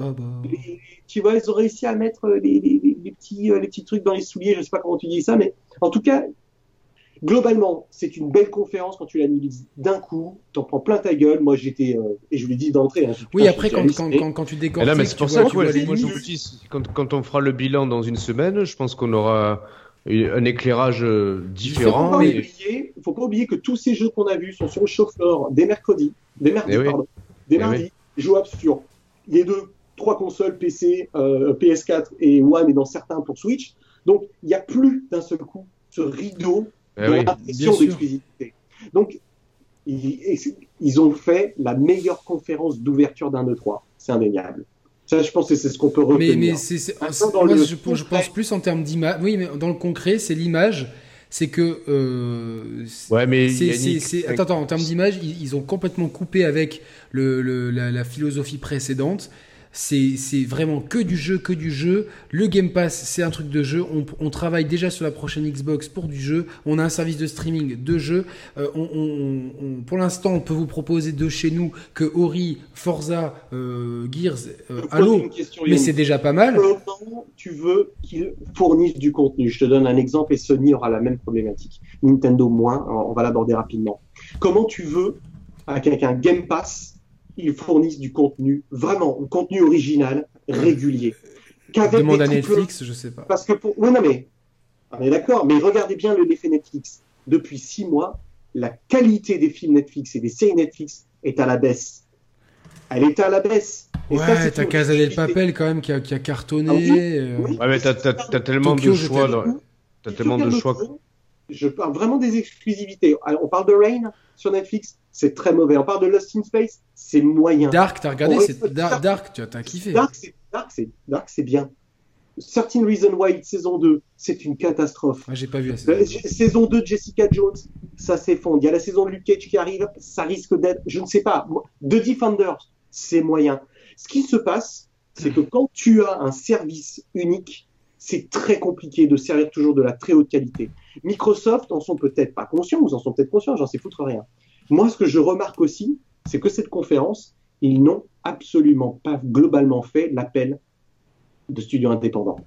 tu vois, ils ont réussi à mettre les, petits euh, les petits trucs dans les souliers. Je sais pas comment tu dis ça, mais en tout cas, globalement, c'est une belle conférence quand tu l'analyses d'un coup, t'en prends plein ta gueule. Moi, j'étais, euh, et je l'ai dit d'entrée. Hein, oui, après, quand, quand, quand, quand, tu décortiques, là, mais c'est pour ça que moi, je vous dis, quand, quand on fera le bilan dans une semaine, je pense qu'on aura un éclairage euh, différent. Il ne faut, pas oublier que tous ces jeux qu'on a vus sont sur le chauffeur des mercredis, des mardis, eh des eh mardis, jouables sur les deux, trois consoles PC, euh, PS4 et One et dans certains pour Switch. Donc il n'y a plus d'un seul coup ce rideau eh de d'exclusivité. Donc ils, ils, ont fait la meilleure conférence d'ouverture d'un E3, c'est indéniable. Ça, je pense que c'est ce qu'on peut retenir. Mais, mais c'est, moi, je, je, pense plus en termes d'image. Oui, mais dans le concret, c'est l'image. C'est que. Euh, ouais, mais. C'est, attends, attends, en termes d'image, ils, ils, ont complètement coupé avec le, le la, la, philosophie précédente c'est vraiment que du jeu, que du jeu. Le Game Pass, c'est un truc de jeu. On, travaille déjà sur la prochaine Xbox pour du jeu. On a un service de streaming de jeu. Euh, on, pour l'instant, on peut vous proposer de chez nous que Ori, Forza, euh, Gears, euh, Halo, mais c'est déjà pas mal. Comment tu veux qu'ils fournissent du contenu? Je te donne un exemple et Sony aura la même problématique. Nintendo moins, on va l'aborder rapidement. Comment tu veux, avec un Game Pass, ils fournissent du contenu, vraiment, un contenu original, régulier. Demande à Netflix, je sais pas. Parce que pour... Oui, non, mais. On est d'accord, mais regardez bien l'effet Netflix. Depuis six mois, la qualité des films Netflix et des séries Netflix est à la baisse. Elle est à la baisse. Et ouais, t'as Casa del Papel quand même qui a, qui a cartonné. Ah euh. Ouais, mais t'as tellement de choix. T'as tellement de choix. Je parle vraiment des exclusivités. On parle de Rain sur Netflix, c'est très mauvais. On parle de Lost in Space, c'est moyen. Dark, t'as regardé, c'est Dark, tu as kiffé. Dark, c'est bien. 13 Reasons Why saison 2, c'est une catastrophe. J'ai pas vu la saison. Euh, saison 2 de Jessica Jones, ça s'effondre. Il y a la saison de Luke Cage qui arrive, ça risque d'être, je ne sais pas. The Defenders, c'est moyen. Ce qui se passe, c'est que quand tu as un service unique, c'est très compliqué de servir toujours de la très haute qualité. Microsoft en sont peut-être pas conscients, ou en sont peut-être conscients, j'en sais foutre rien. Moi, ce que je remarque aussi, c'est que cette conférence, ils n'ont absolument pas globalement fait l'appel de studios indépendants.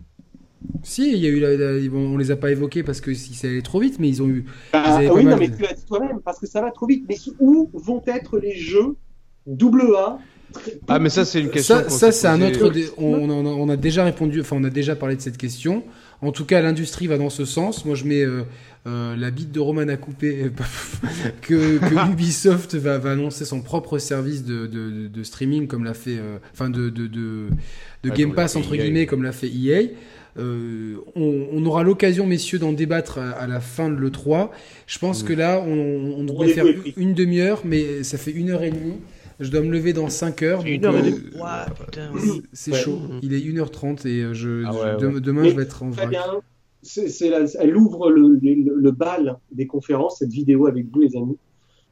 Si, il y a eu on les a pas évoqués parce que si ça allait trop vite, mais ils ont eu. Bah, oui, non, mais tu l'as dit toi-même, parce que ça va trop vite. Mais où vont être les jeux double A ah mais ça c'est une question. Ça, ça c'est un autre. On, on, a déjà répondu. Enfin on a déjà parlé de cette question. En tout cas, l'industrie va dans ce sens. Moi, je mets euh, euh, la bite de Roman à couper que, que Ubisoft va, va, annoncer son propre service de, de, de streaming, comme l'a fait, euh, enfin de, Game Pass entre e guillemets, comme l'a fait EA. Euh, on, on, aura l'occasion, messieurs, d'en débattre à, la fin de l'E3. Je pense mm. que là, on, on devrait faire une demi-heure, mais ça fait une heure et demie. Je dois me lever dans 5 heures. Euh, c'est chaud. Il est 1h30 et euh, je, ah demain je vais être en vrac. elle ouvre le, le, bal des conférences, cette vidéo avec vous, les amis.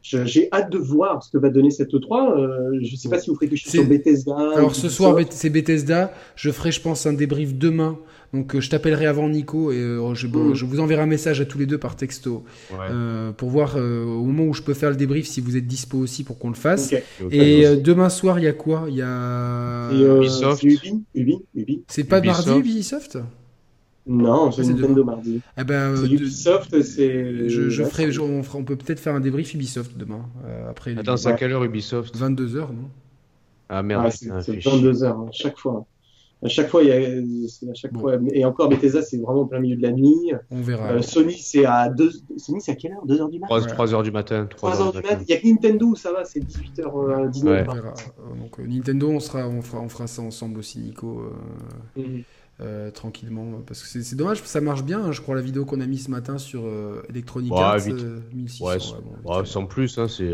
J'ai hâte de voir ce que va donner cette E3. Euh, je ne sais pas si vous ferez quelque chose sur Bethesda. Alors ce soir, c'est Bethesda. Je ferai, je pense, un débrief demain donc euh, je t'appellerai avant Nico et euh, je, mm. je, vous enverrai un message à tous les deux par texto euh, pour voir au moment où je peux faire le débrief si vous êtes dispo aussi pour qu'on le fasse. Et demain soir, il y a quoi? Il y a Ubisoft. Ubi, Ubi, C'est pas mardi Ubisoft Non, c'est Nintendo mardi. Eh ben, c'est Ubisoft, c'est. Je, je ferai, on, on, peut peut-être faire un débrief Ubisoft demain. après Attends, c'est à quelle heure Ubisoft? 22h, non? Ah merde, c'est 22h, hein, chaque fois. À chaque fois, il y a, à chaque fois, et encore Bethesda, c'est vraiment plein milieu de la nuit. On verra. Euh, Sony, c'est à 2 Sony, c'est à quelle heure? 2h du matin 3, h du matin. 3, h du matin. Il y a que Nintendo, ça va, c'est 18h19. Euh, ouais. Donc Nintendo, on sera, on fera, on fera ça ensemble aussi, Nico. Mhm. Euh, tranquillement. Parce que c'est dommage, ça marche bien. Hein, je crois la vidéo qu'on a mis ce matin sur euh, Electronic Arts, euh, 1600. Ouais, bon, sans plus, hein, c'est.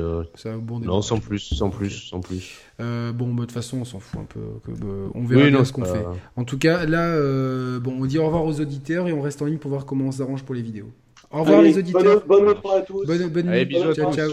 un bon non, sans plus, sans plus, sans plus. bon, bah, de toute façon, on s'en fout un peu. Que, bah, on verra bien ce qu'on fait. En tout cas, là, bon, on dit au revoir aux auditeurs et on reste en ligne pour voir comment on s'arrange pour les vidéos. Au revoir les auditeurs. Bonne, bonne à tous. Bonne, bonne nuit. Ciao, ciao.